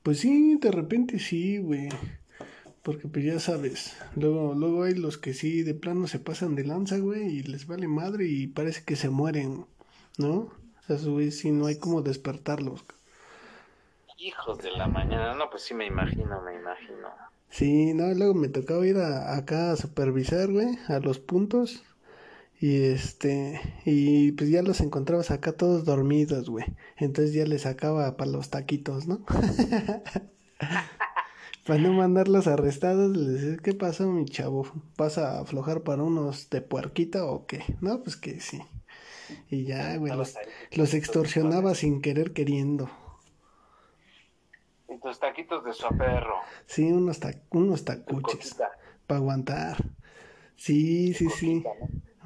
Pues sí, de repente sí, güey. Porque pues ya sabes, luego, luego hay los que sí de plano se pasan de lanza, güey, y les vale madre y parece que se mueren, ¿no? O sea, güey, sí, no hay como despertarlos. Hijos de la mañana, no, pues sí me imagino, me imagino. Sí, no, luego me tocaba ir a, acá a supervisar, güey, a los puntos. Y este, y pues ya los encontrabas acá todos dormidos, güey. Entonces ya les sacaba para los taquitos, ¿no? para no mandarlos arrestados, les decía, ¿qué pasó, mi chavo? ¿Vas a aflojar para unos de puerquita o qué? No, pues que sí. Y ya, güey, los, los extorsionaba sin querer queriendo. Y tus taquitos de su perro. Sí, unos, unos tacuches. Para aguantar. Sí, sí, sí.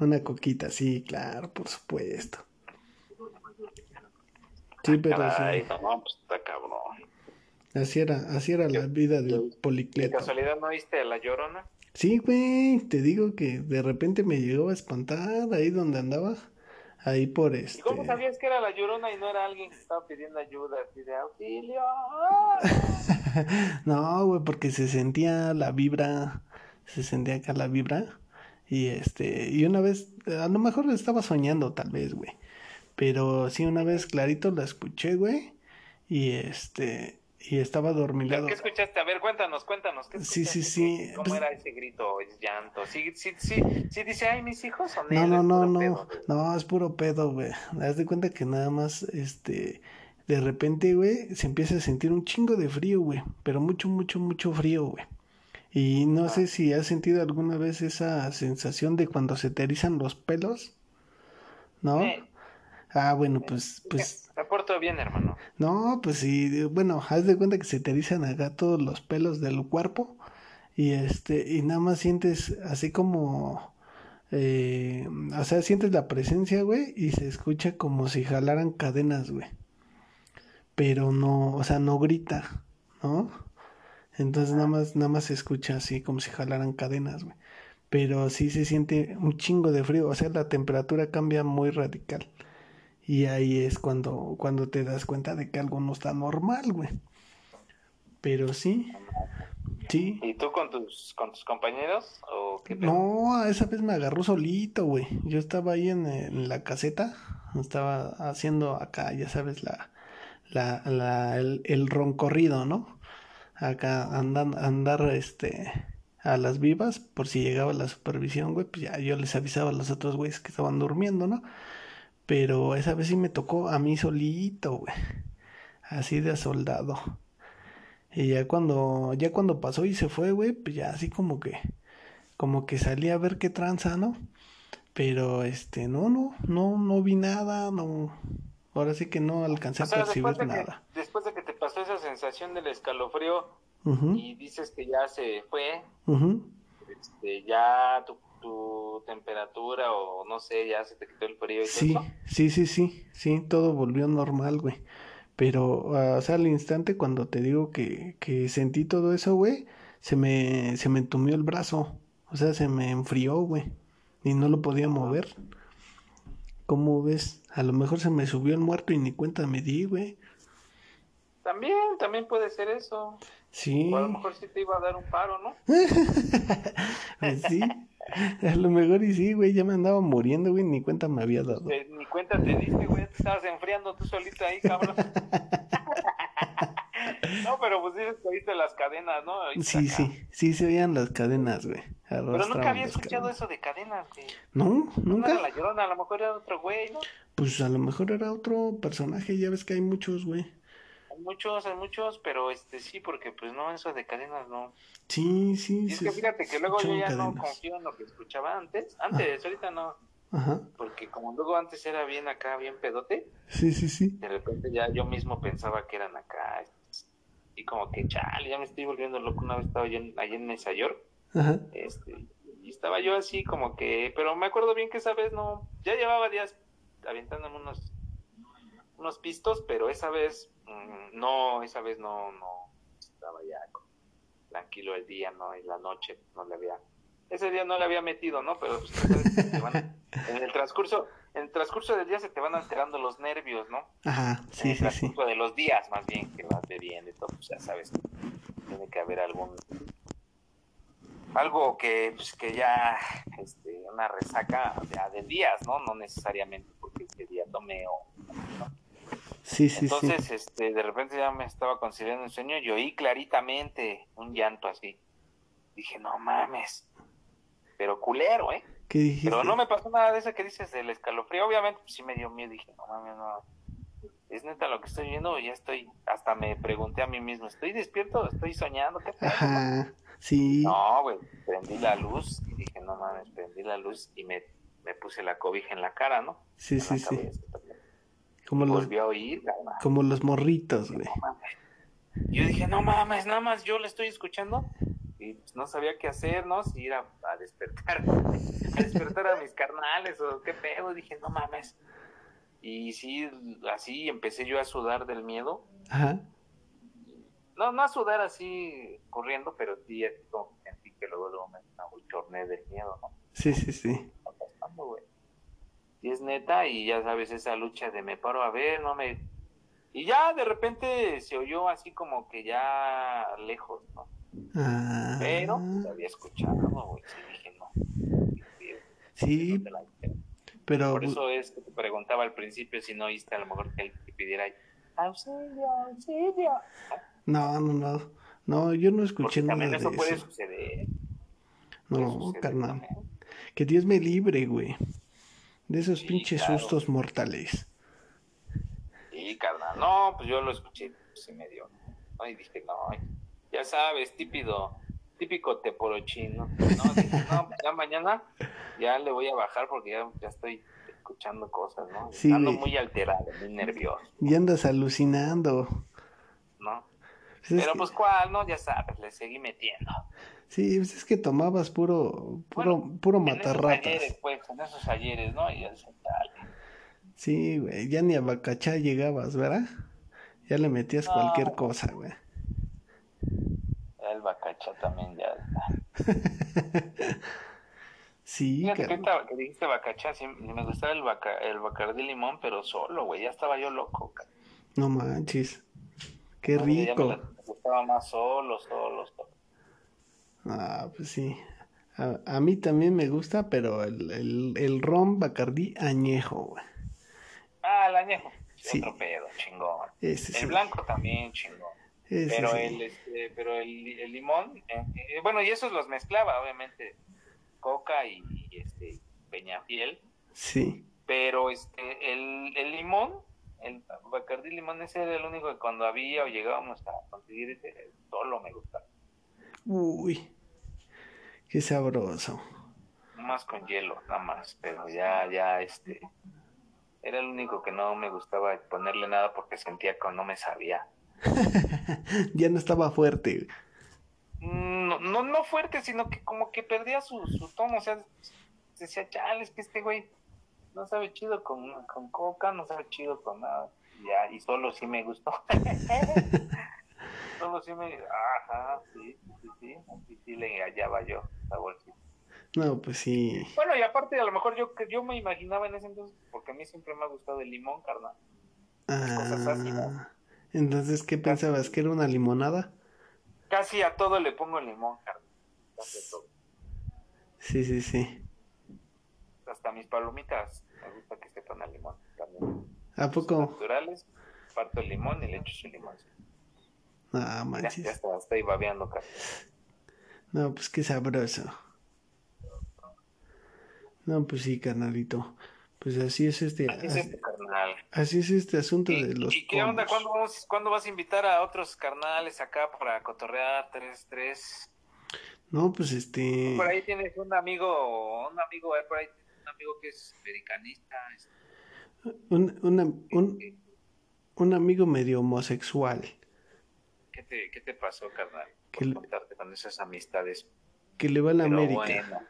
Una coquita, sí, claro, por supuesto. Sí, pero Ay, no, pues está cabrón. Así era, así era la vida del policleto. ¿De casualidad no viste a la llorona? Sí, güey, te digo que de repente me llegó a espantar ahí donde andaba. Ahí por este. ¿Y cómo este sabías que era la llorona y no era alguien que estaba pidiendo ayuda, así de auxilio? no, güey, porque se sentía la vibra, se sentía acá la vibra. Y este, y una vez, a lo mejor estaba soñando, tal vez, güey. Pero sí, una vez clarito la escuché, güey. Y este, y estaba dormido. ¿Qué escuchaste? A ver, cuéntanos, cuéntanos. ¿qué sí, sí, sí. ¿Cómo era ese grito, ese llanto? ¿Sí, sí, sí, sí dice, ay, mis hijos son No, no, no, no, no, es puro pedo, güey. Das de cuenta que nada más, este, de repente, güey, se empieza a sentir un chingo de frío, güey. Pero mucho, mucho, mucho frío, güey. Y no ah. sé si has sentido alguna vez esa sensación de cuando se te erizan los pelos, ¿no? Ah, bueno, pues, pues me porto bien, hermano. No, pues sí, bueno, haz de cuenta que se te dicen acá todos los pelos del cuerpo y este, y nada más sientes así como, eh, o sea, sientes la presencia, güey, y se escucha como si jalaran cadenas, güey. Pero no, o sea, no grita, ¿no? Entonces nada más, nada más se escucha así como si jalaran cadenas, güey. Pero sí se siente un chingo de frío, o sea, la temperatura cambia muy radical. Y ahí es cuando, cuando te das cuenta de que algo no está normal, güey. Pero sí. Sí. ¿Y tú con tus, con tus compañeros? ¿o qué no, esa vez me agarró solito, güey. Yo estaba ahí en, la caseta. Estaba haciendo acá, ya sabes, la, la, la, el, el roncorrido, ¿no? Acá andan, andar este a las vivas por si llegaba la supervisión, güey, pues ya yo les avisaba a los otros güeyes que estaban durmiendo, ¿no? Pero esa vez sí me tocó a mí solito, güey. Así de soldado. Y ya cuando, ya cuando pasó y se fue, güey, pues ya así como que, como que salí a ver qué tranza, ¿no? Pero este, no, no, no, no vi nada, no. Ahora sí que no alcancé a percibir nada. después de que te pasó esa sensación del escalofrío y dices que ya se fue, este, ya tu tu temperatura o no sé, ya se te quitó el frío y sí, todo Sí, sí, sí, sí, todo volvió normal, güey. Pero, ah, o sea, al instante cuando te digo que, que sentí todo eso, güey, se me, se me entumió el brazo. O sea, se me enfrió, güey. Y no lo podía mover. ¿Cómo ves? A lo mejor se me subió el muerto y ni cuenta me di, güey. También, también puede ser eso. Sí. O a lo mejor sí te iba a dar un paro, ¿no? pues sí. A lo mejor y sí, güey, ya me andaba muriendo, güey, ni cuenta me había dado. ni cuenta te diste, güey, te estabas enfriando tú solito ahí, cabrón. no, pero pues dices que viste las cadenas, ¿no? sí, sí, sí se veían las cadenas, güey. Pero nunca había escuchado eso de cadenas, güey. No, nunca. No la llorona, a lo mejor era otro güey, ¿no? Pues a lo mejor era otro personaje, ya ves que hay muchos, güey muchos, hay muchos, pero este sí, porque pues no, eso de cadenas no. Sí, sí, y es que fíjate que luego yo ya no confío en lo que escuchaba antes. Antes, ahorita no. Ajá. Porque como luego antes era bien acá, bien pedote. Sí, sí, sí. De repente ya yo mismo pensaba que eran acá. Y como que, chale, ya me estoy volviendo loco. Una vez estaba yo en, allá en Nueva York. Ajá. Este, y estaba yo así como que, pero me acuerdo bien que esa vez no, ya llevaba días aventándome unos, unos pistos, pero esa vez no, esa vez no, no estaba ya tranquilo el día, ¿no? Y la noche no le había, ese día no le había metido, ¿no? Pero pues, en el transcurso, en el transcurso del día se te van alterando los nervios, ¿no? Ajá, sí, en el transcurso de los días, más bien, que vas bebiendo y todo, pues ya sabes, tiene que haber algún algo que, pues, que ya, este, una resaca ya de días, ¿no? No necesariamente porque ese día tomé o, Sí, sí, Entonces, este, de repente ya me estaba considerando un sueño y oí claritamente un llanto así. Dije, no mames. Pero culero, ¿eh? ¿Qué dijiste? Pero no me pasó nada de eso que dices del escalofrío. Obviamente, pues, sí me dio miedo. Dije, no mames, no. ¿Es neta lo que estoy viendo? Ya estoy, hasta me pregunté a mí mismo, ¿estoy despierto? ¿Estoy soñando? ¿Qué Ajá, sí. No, güey, prendí la luz y dije, no mames, prendí la luz y me, me puse la cobija en la cara, ¿no? Sí, sí, sí. Como los, a oír. Como los morritos, güey. yo dije, no mames, nada más yo le estoy escuchando y pues, no sabía qué hacer, ¿no? Si ir a, despertar, a despertar a mis carnales o qué pedo. Dije, no mames. Y sí, así empecé yo a sudar del miedo. Ajá. No, no a sudar así corriendo, pero sí como sentí que luego, luego me abochorné del miedo, ¿no? Sí, sí, sí. Y es neta, y ya sabes, esa lucha de me paro a ver, no me... Y ya de repente se oyó así como que ya lejos, ¿no? Ah. Pero pues, había escuchado, güey, sí dije, no. Sí, pero... Por eso es que te preguntaba al principio si no oíste a lo mejor que él te pidiera auxilio, auxilio. No, no, no. No, yo no escuché nada también eso de puede suceder. No, carnal. Que Dios me libre, güey. De esos pinches sustos mortales. Sí, carnal. No, pues yo lo escuché, pues se me dio. ¿no? Y dije, no, ya sabes, típico, típico teporochín, ¿no? No, dije, no, ya mañana ya le voy a bajar porque ya, ya estoy escuchando cosas, ¿no? Sí, Ando muy alterado, muy nervioso. Y andas alucinando. Pues Pero pues cuál, ¿no? Ya sabes, le seguí metiendo. Sí, pues es que tomabas puro, puro, puro matarratas. En esos ayeres, pues, en esos ayeres, ¿no? Y el Sí, güey, ya ni a Bacachá llegabas, ¿verdad? Ya le metías cualquier cosa, güey. El Bacachá también ya Sí, Fíjate que, que dijiste bacachá, sí, me gustaba el, baca, el bacardí limón, pero solo, güey, ya estaba yo loco. No manches, qué rico. Me gustaba más solo, solo, solo. Ah, pues sí. A, a, mí también me gusta, pero el, el, el ron bacardí añejo, güey. Ah, el añejo. Sí. Otro pedo, chingón. el blanco también, chingón. pero, el, este, pero el, el limón, eh, eh, bueno, y esos los mezclaba, obviamente Coca y, este Peñafiel. Sí. Pero este el, el limón, el Bacardí limón ese era el único que cuando había o llegábamos a conseguir ese solo me gustaba. Uy. Qué sabroso. Más con hielo, nada más, pero ya ya este era el único que no me gustaba ponerle nada porque sentía que no me sabía. ya no estaba fuerte. No, no, no fuerte, sino que como que perdía su, su tono, o sea, decía, chale, es que este güey no sabe chido con, con coca, no sabe chido con nada, ya, y solo sí me gustó. solo sí me, ajá, sí, sí, sí, sí, sí le hallaba yo saborcito. No, pues sí. Bueno, y aparte, a lo mejor yo, yo me imaginaba en ese entonces, porque a mí siempre me ha gustado el limón, carnal. Ah, Entonces, ¿qué pensabas? ¿Que era una limonada? Casi a todo le pongo limón, Casi a todo. Sí, sí, sí. Hasta mis palomitas me gusta que sepan a limón también. ¿A poco? Naturales, parto el limón y le echo su limón. Ah, manches. Ya, está, estoy babeando, casi. No, pues qué sabroso. No, pues sí, carnalito. Pues así es este. Así es este carnal. Así es este asunto de los. ¿Y qué onda? ¿Cuándo, vamos, ¿Cuándo vas a invitar a otros carnales acá para cotorrear 3-3? No, pues este. Por ahí tienes un amigo, un amigo, por ahí un amigo que es americanista. Un, una, un, un amigo medio homosexual. ¿Qué te, qué te pasó, carnal? Que le, con esas amistades. Que le va a la América.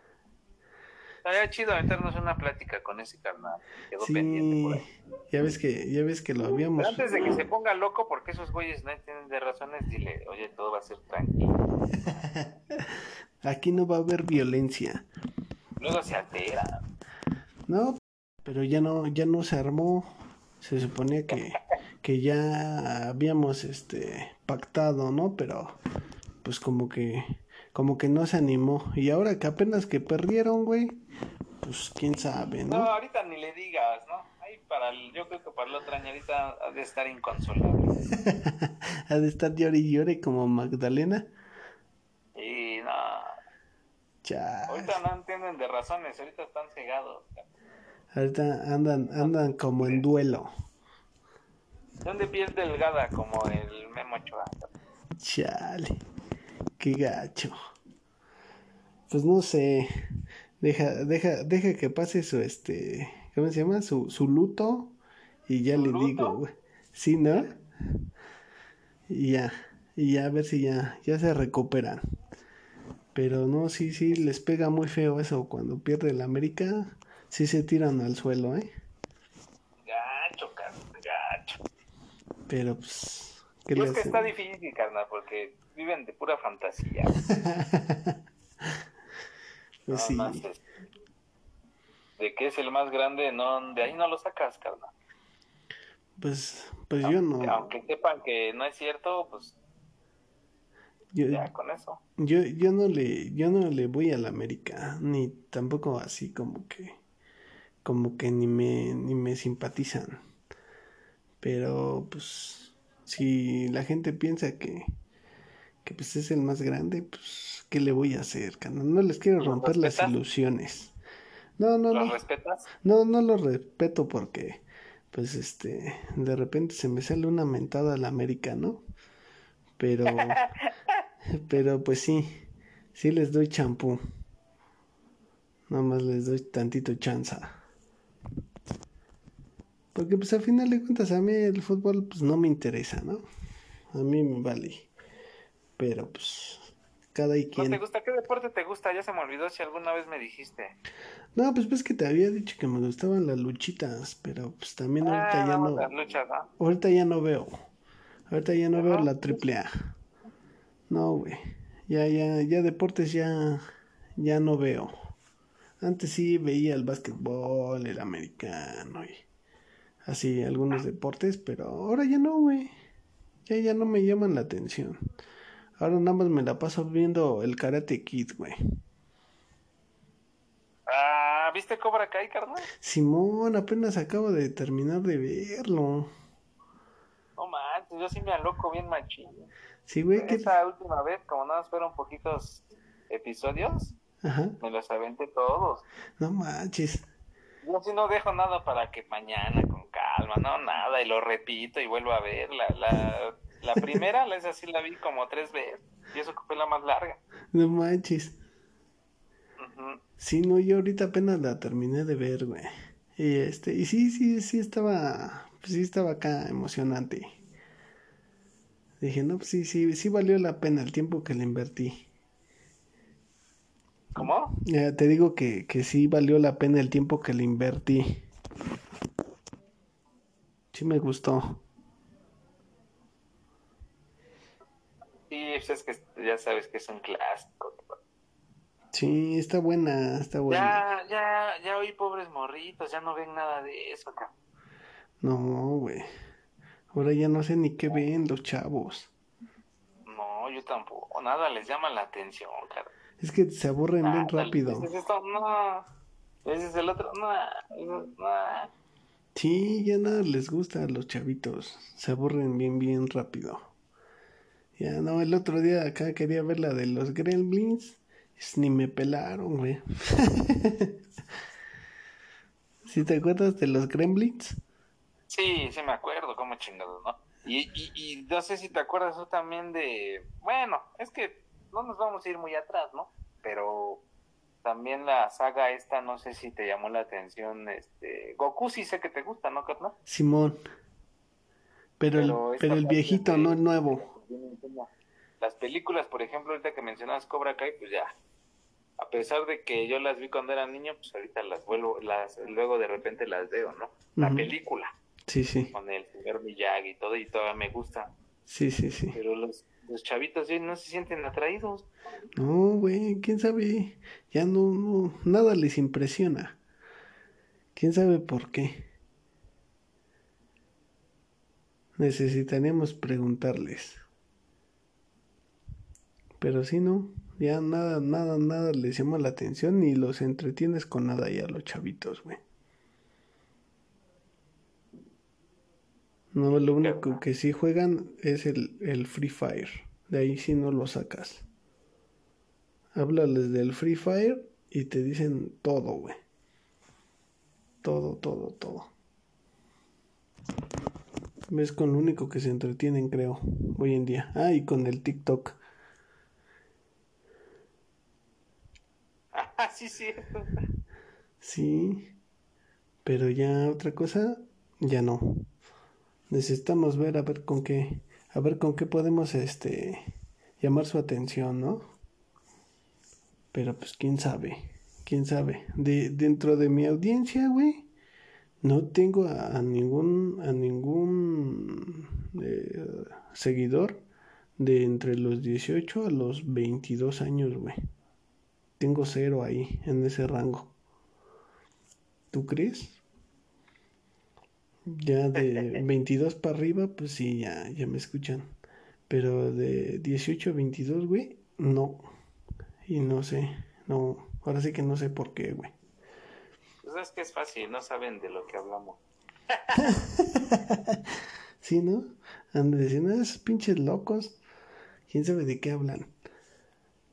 Estaría chido meternos una plática con ese carnal. Quedó sí, pendiente por ahí. Ya ves que, ya ves que lo habíamos. Pero antes de que se ponga loco, porque esos güeyes no entienden de razones, dile, oye, todo va a ser tranquilo. Aquí no va a haber violencia. Luego se altera. No, pero ya no, ya no se armó. Se suponía que, que ya habíamos este pactado, ¿no? Pero pues como que como que no se animó. Y ahora que apenas que perdieron, güey, pues quién sabe, ¿no? No, ahorita ni le digas, ¿no? Ahí para el, yo creo que para la otra ahorita ha de estar inconsolable. ha de estar llore y llore como Magdalena. Y no. Chas. Ahorita no entienden de razones, ahorita están cegados. Ahorita andan, andan como en duelo. ¿Dónde piel delgada como el Memo Ochoa? Chale. Qué gacho. Pues no sé. Deja, deja, deja que pase su este. ¿Cómo se llama? Su, su luto. Y ya le digo, güey. Sí, ¿no? Y ya. Y ya a ver si ya, ya se recuperan. Pero no, sí, sí, les pega muy feo eso. Cuando pierde el América, sí se tiran al suelo, ¿eh? Gacho, carnal, gacho. Pero pues. ¿qué es que está difícil, carnal, porque viven de pura fantasía. pues sí. de que es el más grande, no, de ahí no lo sacas, carnal. Pues, pues yo no. Aunque sepan que no es cierto, pues ya con eso. Yo, yo no le, yo no le voy a la América, ni tampoco así como que, como que ni me, ni me simpatizan. Pero pues, si la gente piensa que, que pues es el más grande, pues, ¿qué le voy a hacer? No les quiero romper las ilusiones. No, no, ¿Lo respetas? No, no lo respeto porque, pues, este, de repente se me sale una mentada al América, ¿no? Pero, pero pues sí, sí les doy champú. Nada más les doy tantito chanza. Porque pues al final de cuentas a mí el fútbol pues no me interesa, ¿no? A mí me vale. Pero pues cada y quien. ¿No te gusta? ¿Qué deporte te gusta? Ya se me olvidó si alguna vez me dijiste. No, pues pues que te había dicho que me gustaban las luchitas, pero pues también ah, ahorita ya no. Las luchas, Ahorita ya no veo. Ahorita ya no veo la triple A. No, güey. Ya, ya, ya deportes ya, ya no veo. Antes sí veía el básquetbol, el americano y así algunos deportes, pero ahora ya no, güey. Ya, ya no me llaman la atención. Ahora nada más me la paso viendo el Karate Kid, güey. Ah, ¿viste Cobra Kai, carnal? Simón, apenas acabo de terminar de verlo. No manches, yo sí me aloco bien machín. Sí, güey. Esa última vez, como nada más fueron poquitos episodios, Ajá. me los aventé todos. No manches. Yo sí no dejo nada para que mañana calma, no, nada, y lo repito y vuelvo a ver. La, la, la primera, esa sí la vi como tres veces, y eso fue la más larga. No manches. Sí, no, yo ahorita apenas la terminé de ver, güey. Y este, y sí, sí, sí estaba, pues sí estaba acá emocionante. Dije, no, pues sí, sí, sí valió la pena el tiempo que le invertí. ¿Cómo? te digo que, que sí valió la pena el tiempo que le invertí. Sí me gustó. Sí, pues es que ya sabes que es un clásico. Sí, está buena, está buena. Ya, ya, ya oí pobres morritos, ya no ven nada de eso, No, güey. Ahora ya no sé ni qué ven los chavos. No, yo tampoco. Nada les llama la atención, cara. Es que se aburren bien rápido. Es esto, no. Ese es el otro, no. no. Sí, ya nada les gusta a los chavitos. Se aburren bien, bien rápido. Ya no, el otro día acá quería ver la de los gremlins. ni me pelaron, güey. ¿Sí te acuerdas de los gremlins? Sí, sí me acuerdo, como chingados, ¿no? Y, y, y no sé si te acuerdas tú también de, bueno, es que no nos vamos a ir muy atrás, ¿no? Pero también la saga esta, no sé si te llamó la atención, este, Goku sí sé que te gusta, ¿no, carnal? Simón. Pero, el, pero el viejito, no el nuevo. Las películas, por ejemplo, ahorita que mencionabas Cobra Kai, pues ya, a pesar de que yo las vi cuando era niño, pues ahorita las vuelvo, las, luego de repente las veo, ¿no? La película. Sí, sí. Con el señor Miyagi y todo, y todavía me gusta. Sí, sí, sí. Pero los, los chavitos no se sienten atraídos. No, güey, quién sabe. Ya no, no, nada les impresiona. Quién sabe por qué. Necesitaríamos preguntarles. Pero si no, ya nada, nada, nada les llama la atención ni los entretienes con nada ya los chavitos, güey. No, lo único que sí juegan es el, el Free Fire. De ahí sí no lo sacas. Háblales del Free Fire y te dicen todo, güey. Todo, todo, todo. Ves con lo único que se entretienen, creo, hoy en día. Ah, y con el TikTok. Ah, sí, sí. Sí. Pero ya otra cosa, ya no necesitamos ver a ver con qué a ver con qué podemos este llamar su atención, ¿no? Pero pues quién sabe, quién sabe. De dentro de mi audiencia, güey, no tengo a, ningún a ningún eh, seguidor de entre los 18 a los 22 años, güey. Tengo cero ahí en ese rango. ¿tú crees? Ya de 22 para arriba, pues sí, ya, ya me escuchan. Pero de 18 a 22, güey, no. Y no sé, no, ahora sí que no sé por qué, güey. Pues es que es fácil, no saben de lo que hablamos. sí, ¿no? Andan diciendo, esos pinches locos, ¿quién sabe de qué hablan?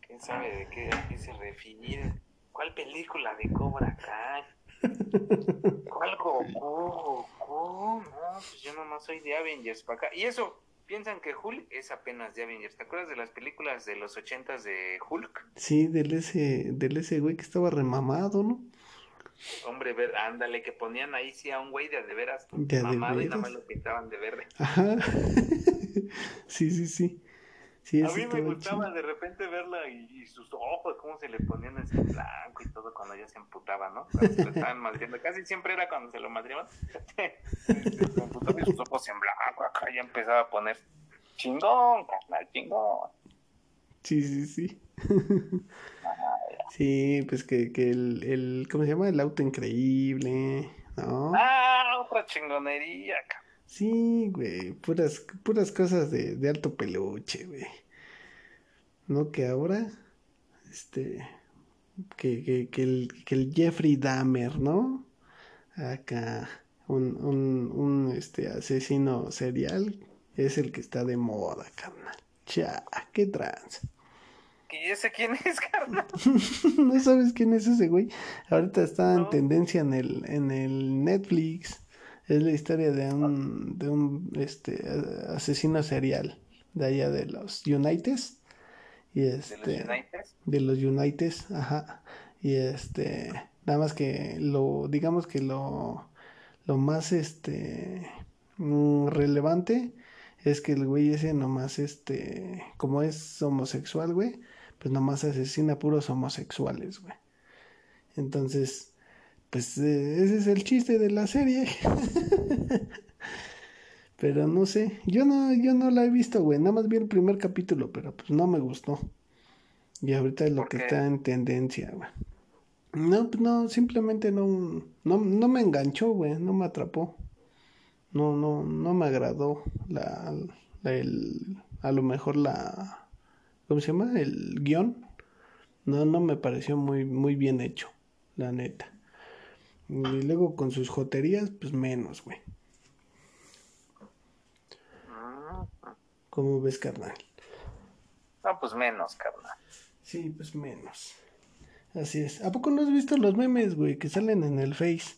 ¿Quién sabe de qué, se refiere? ¿Cuál película de Cobra Kai? ¿Cuál Goku? Goku? No, pues yo nomás soy de Avengers para acá. Y eso, piensan que Hulk es apenas de Avengers. ¿Te acuerdas de las películas de los ochentas de Hulk? Sí, del ese, del ese güey que estaba remamado, ¿no? Hombre, ver, ándale, que ponían ahí sí a un güey de, de veras mamado y nada más lo pintaban de verde. Ajá. sí, sí, sí a mí me gustaba de repente verla y, sus ojos, cómo se le ponían ese blanco y todo cuando ella se emputaba, ¿no? Cuando se estaban. Casi siempre era cuando se lo madriaban. se emputaba y sus ojos en blanco. Acá ya empezaba a poner chingón, carnal, chingón. Sí, sí, sí. sí, pues que, que el, el, ¿cómo se llama? El auto increíble, ¿no? Ah, otra chingonería, cabrón. Sí, güey, puras, puras cosas de, de alto peluche, güey. No que ahora, este, que, que, que, el, que el Jeffrey Dahmer, ¿no? Acá, un, un, un este, asesino serial es el que está de moda, carnal. Cha, qué trans. ¿Y ese quién es, carnal? ¿No sabes quién es ese güey? Ahorita está en tendencia en el, en el Netflix. Es la historia de un, de un este, asesino serial de allá de los Unites. Y este, ¿De los Unites? ajá. Y este, nada más que lo, digamos que lo, lo más este, mm, relevante es que el güey ese nomás, este, como es homosexual, güey, pues nomás asesina puros homosexuales, güey. Entonces, pues eh, ese es el chiste de la serie. pero no sé, yo no, yo no la he visto, güey. Nada más vi el primer capítulo, pero pues no me gustó. Y ahorita es lo que está en tendencia, güey. No, pues no, simplemente no, no, no me enganchó, güey, no me atrapó. No, no, no me agradó la, el, a lo mejor la, ¿cómo se llama? El guion. No, no me pareció muy, muy bien hecho, la neta. Y luego con sus joterías, pues menos, güey. ¿Cómo ves, carnal? No, pues menos, carnal. Sí, pues menos. Así es. ¿A poco no has visto los memes, güey, que salen en el Face?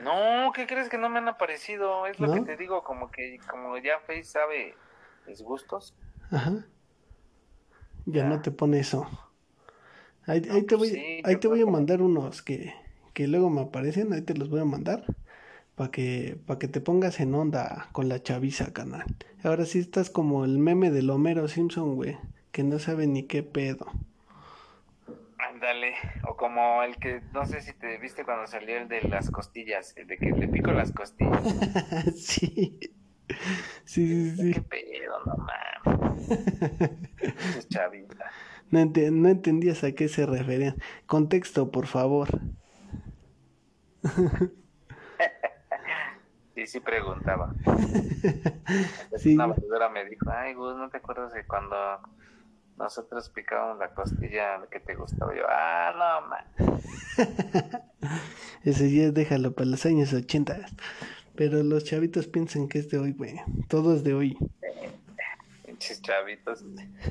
No, ¿qué crees que no me han aparecido? Es lo que te digo, como que como ya Face sabe mis gustos. Ajá. Ya, no te pone eso. Ahí, te pues voy, ahí te voy a mandar unos que, que luego me aparecen, ahí te los voy a mandar para que, para que te pongas en onda con la chaviza, canal. Ahora sí estás como el meme del Homero Simpson, güey, que no sabe ni qué pedo. Ándale, o como el que, no sé si te viste cuando salió el de las costillas, el de que le pico las costillas. sí. Sí, sí, sí. ¿Qué pedo, no mames? es chavita. No, no entendías a qué se referían. Contexto, por favor. Sí, sí preguntaba. Una vendedora me dijo, ay, Gus, ¿no te acuerdas de cuando nosotros picábamos la costilla que te gustaba? Yo, ah, no, man. Ese ya déjalo para los años 80. Pero los chavitos piensan que es de hoy, güey. Todo es de hoy. Pinches chavitos.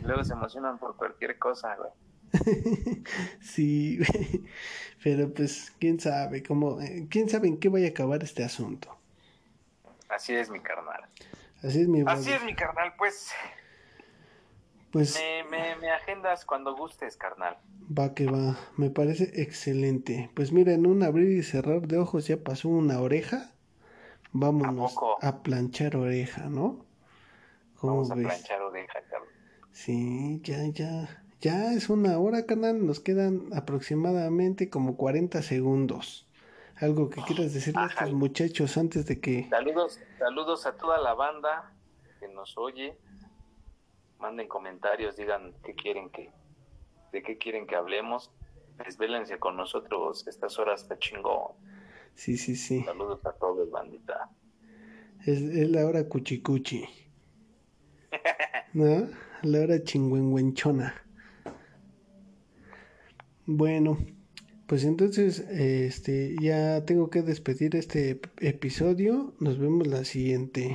Luego se emocionan por cualquier cosa, güey. sí, pero pues quién sabe cómo, eh, quién sabe en qué vaya a acabar este asunto. Así es mi carnal. Así es mi Así es mi carnal, pues. Pues me, me, agendas cuando gustes, carnal. Va que va, me parece excelente. Pues mira, en un abrir y cerrar de ojos ya pasó una oreja. Vámonos ¿A, planchar oreja, ¿no? Vamos a planchar oreja, carnal. Sí, ya, ya. Ya es una hora, canal. Nos quedan aproximadamente como 40 segundos. Algo que quieras decirle a estos muchachos antes de que. Saludos, saludos a toda la banda que nos oye. Manden comentarios, digan qué quieren que, de qué quieren que hablemos. Desvélense con nosotros estas horas está chingón. Sí, sí, sí. Saludos a todos, bandita. Es, es la hora cuchicuchi. ¿No? La hora chingüengüenchona. Bueno, pues entonces, este, ya tengo que despedir este episodio. Nos vemos la siguiente.